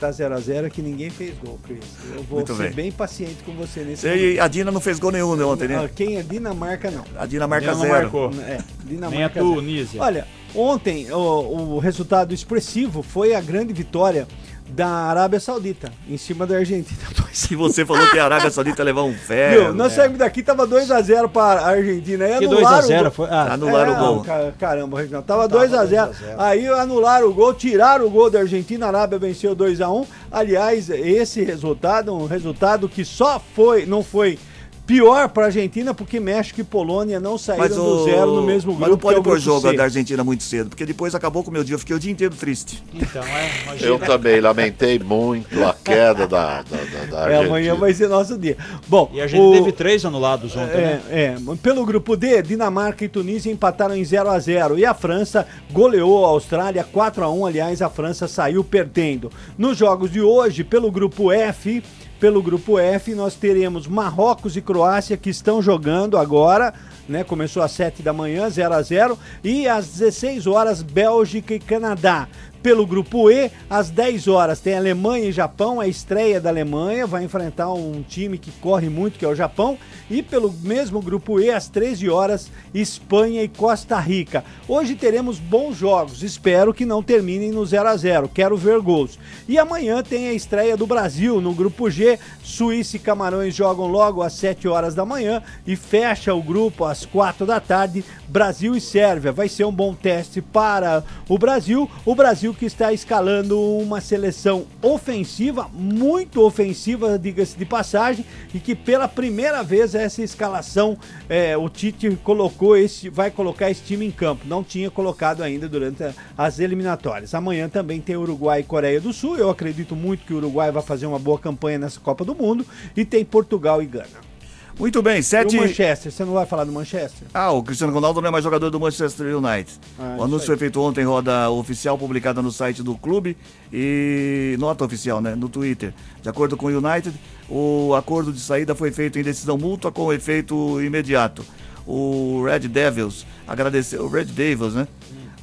Está 0 a 0 que ninguém fez gol, Cris. Eu vou Muito ser bem. bem. paciente com você nesse E a Dina não fez gol nenhum né, ontem, Ah, né? Quem é Dinamarca, não. A Dinamarca zero. marcou. É, Dinamarca. Nem a zero. Tunísia. Olha, ontem o, o resultado expressivo foi a grande vitória da Arábia Saudita em cima da Argentina. *laughs* Se você falou que a Arábia Saudita ia levar um ferro. Viu? Nós saímos daqui, tava 2x0 para a Argentina. Aí Que anularam 2 a 0 gol. foi? Ah, Anularam o não, gol. ca- Caramba, Reginaldo. Tava 2x0. Aí anularam o gol, tiraram o gol da Argentina. A Arábia venceu 2x1. Aliás, esse resultado, um resultado que só foi, não foi pior para a Argentina, porque México e Polônia não saíram Mas, do o... zero no mesmo grupo. Mas não pode é o pôr jogo C. da Argentina muito cedo, porque depois acabou com o meu dia. Eu fiquei o dia inteiro triste. Então, é, imagina. Eu também lamentei muito a queda da, da, da, da *laughs* É, Argentina. amanhã vai ser nosso dia. Bom, E a gente o- teve três anulados ontem, É, né? é, pelo grupo D, Dinamarca e Tunísia empataram em 0 a 0 e a França goleou a Austrália 4 a 1. Aliás, a França saiu perdendo. Nos jogos de hoje, pelo grupo F, pelo grupo F, nós teremos Marrocos e Croácia que estão jogando agora, né? Começou às 7 da manhã, 0 a 0 e às 16 horas Bélgica e Canadá. Pelo grupo E, às 10 horas, tem Alemanha e Japão, a estreia da Alemanha, vai enfrentar um time que corre muito, que é o Japão. E pelo mesmo grupo E, às 13 horas, Espanha e Costa Rica. Hoje teremos bons jogos, espero que não terminem no 0 a 0 quero ver gols. E amanhã tem a estreia do Brasil no grupo G, Suíça e Camarões jogam logo às 7 horas da manhã e fecha o grupo às 4 da tarde, Brasil e Sérvia. Vai ser um bom teste para o Brasil, o Brasil que está escalando uma seleção ofensiva, muito ofensiva, diga-se de passagem, e que pela primeira vez essa escalação, é, o Tite colocou esse, vai colocar esse time em campo. Não tinha colocado ainda durante as eliminatórias. Amanhã também tem Uruguai e Coreia do Sul. Eu acredito muito que o Uruguai vai fazer uma boa campanha nessa Copa do Mundo. E tem Portugal e Gana. Muito bem, E sete. o Manchester, você não vai falar do Manchester? Ah, o Cristiano Ronaldo não é mais jogador do Manchester United. Ah, o anúncio foi feito ontem, roda oficial, publicada no site do clube e nota oficial, né, no Twitter. De acordo com o United, o acordo de saída foi feito em decisão mútua com efeito imediato. O Red Devils agradeceu, o Red Devils, né?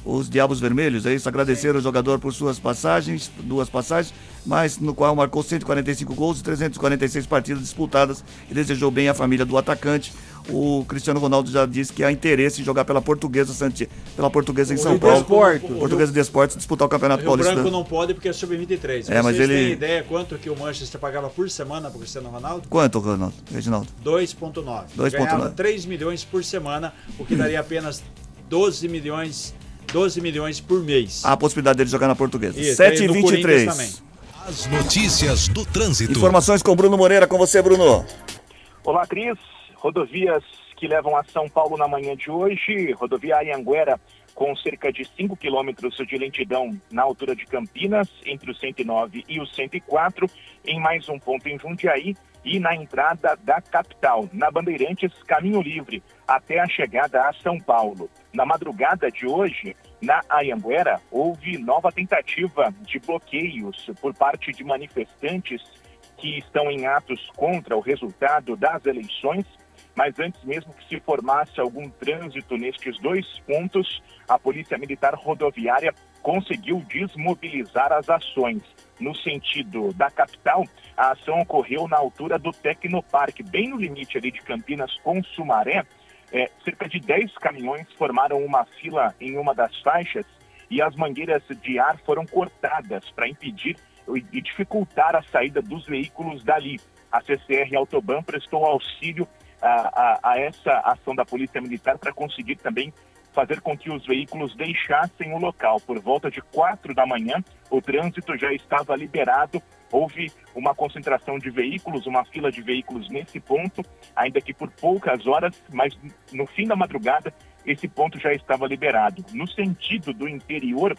Os Diabos Vermelhos, é isso, agradeceram o jogador por suas passagens, duas passagens, mas no qual marcou 145 gols e 346 partidas disputadas e desejou bem à família do atacante. O Cristiano Ronaldo já disse que há interesse em jogar pela Portuguesa Santi, pela Portuguesa em O São Paulo. Desporto. Portuguesa de Esportes disputar o Campeonato Rio Paulista. Branco não pode porque é sub-23. É, mas ele- têm ideia quanto que o Manchester pagava por semana pro Cristiano Ronaldo? Quanto, Ronaldo? Reginaldo? 2.9. 2.9. Ganhava 3 milhões por semana, o que daria apenas 12 milhões, 12 milhões por mês. A possibilidade dele jogar na Portuguesa. Isso, 7 e e no Corinthians 23 também. As notícias do trânsito. Informações com Bruno Moreira, com você, Bruno. Olá, Cris. Rodovias que levam a São Paulo na manhã de hoje. Rodovia Anhanguera com cerca de 5 quilômetros de lentidão na altura de Campinas, entre o 109 e o 104, em mais um ponto em Jundiaí e na entrada da capital, na Bandeirantes Caminho Livre, até a chegada a São Paulo. Na madrugada de hoje, na Anhanguera, houve nova tentativa de bloqueios por parte de manifestantes que estão em atos contra o resultado das eleições, mas antes mesmo que se formasse algum trânsito nestes dois pontos, a Polícia Militar Rodoviária conseguiu desmobilizar as ações. No sentido da capital, a ação ocorreu na altura do Tecnoparque, bem no limite ali de Campinas com Sumaré. É, cerca de 10 caminhões formaram uma fila em uma das faixas e as mangueiras de ar foram cortadas para impedir e dificultar a saída dos veículos dali. A CCR Autoban prestou auxílio a, a, a essa ação da Polícia Militar para conseguir também fazer com que os veículos deixassem o local. Por volta de quatro da manhã, o trânsito já estava liberado. Houve uma concentração de veículos, uma fila de veículos nesse ponto, ainda que por poucas horas, mas no fim da madrugada esse ponto já estava liberado. No sentido do interior,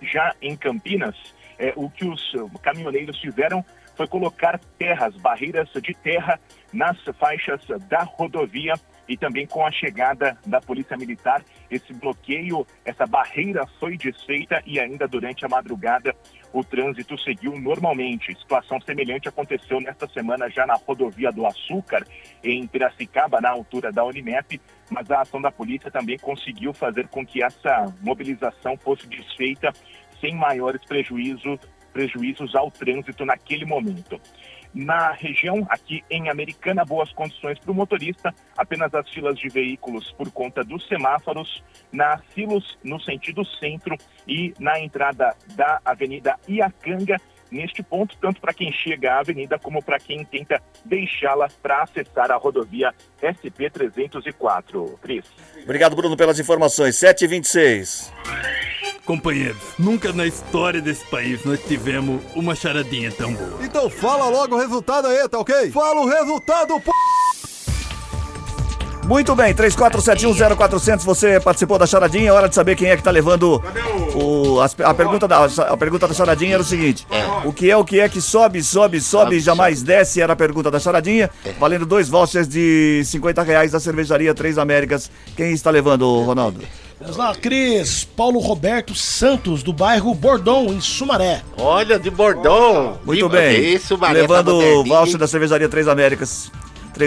já em Campinas, é, o que os caminhoneiros fizeram foi colocar terras, barreiras de terra nas faixas da rodovia e também com a chegada da Polícia Militar, esse bloqueio, essa barreira foi desfeita e ainda durante a madrugada o trânsito seguiu normalmente. Situação semelhante aconteceu nesta semana já na rodovia do Açúcar, em Piracicaba, na altura da Unimep, mas a ação da polícia também conseguiu fazer com que essa mobilização fosse desfeita sem maiores prejuízos, prejuízos ao trânsito naquele momento. Na região, aqui em Americana, boas condições para o motorista, apenas as filas de veículos por conta dos semáforos, na Silos, no sentido centro, e na entrada da Avenida Iacanga, neste ponto, tanto para quem chega à avenida como para quem tenta deixá-la para acessar a rodovia SP-304. Cris. Obrigado, Bruno, pelas informações. 7h26. Companheiros, nunca na história desse país nós tivemos uma charadinha tão boa. Então fala logo o resultado aí, tá ok? Fala o resultado, p... Muito bem, 34710400, você participou da charadinha, é hora de saber quem é que tá levando o, as- a, pergunta da, a pergunta da charadinha era o seguinte, o que é o que é que sobe, sobe, sobe e jamais desce, era a pergunta da charadinha, valendo dois vouchers de 50 reais da cervejaria Três Américas, quem está levando, Ronaldo? Vamos lá, Cris. Paulo Roberto Santos, do bairro Bordão, em Sumaré. Olha, de Bordão. Muito bem, levando tá o voucher da cervejaria Três Américas.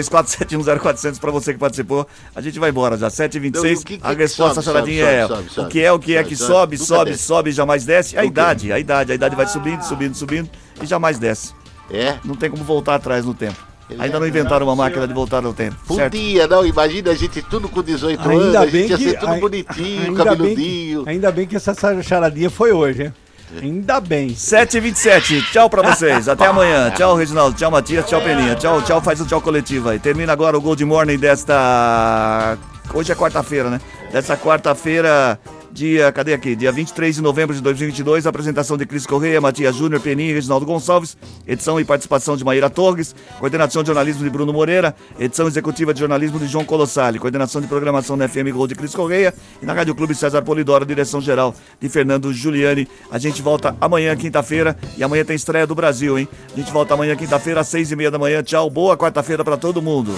34710400 para você que participou. A gente vai embora já. 7h26. Então, e o que que a resposta sobe, charadinha sobe, é: sobe, sobe, o que é o que é que sobe, sobe, sobe, e jamais desce? A idade, a idade. A idade vai subindo, subindo, subindo e jamais desce. É? Não tem como voltar atrás no tempo. Ainda não inventaram uma máquina de voltar no tempo. certo? Podia, não, imagina a gente tudo com 18 anos, Ainda a bem gente ia que ser tudo ai- bonitinho, ainda bem cabeludinho. que, ainda bem que essa charadinha foi hoje, hein? Ainda bem. 7h27, tchau pra vocês. Até *laughs* amanhã. Tchau, Reginaldo. Tchau, Matias. Tchau, Peninha. Tchau, tchau. Faz o tchau coletivo aí. Termina agora o Gold Morning desta. Hoje é quarta-feira, né? Dessa quarta-feira, dia. Cadê aqui? Dia 23 de novembro de 2022. Apresentação de Cris Correia, Matias Júnior, Peninha e Reginaldo Gonçalves. Edição e participação de Maíra Torres. Coordenação de jornalismo de Bruno Moreira. Edição executiva de jornalismo de João Colossali. Coordenação de programação da FM Gold de Cris Correia. E na Rádio Clube César Polidoro, direção geral de Fernando Giuliani. A gente volta amanhã, quinta-feira. E amanhã tem estreia do Brasil, hein? A gente volta amanhã, quinta-feira, às seis e meia da manhã. Tchau, boa quarta-feira pra todo mundo.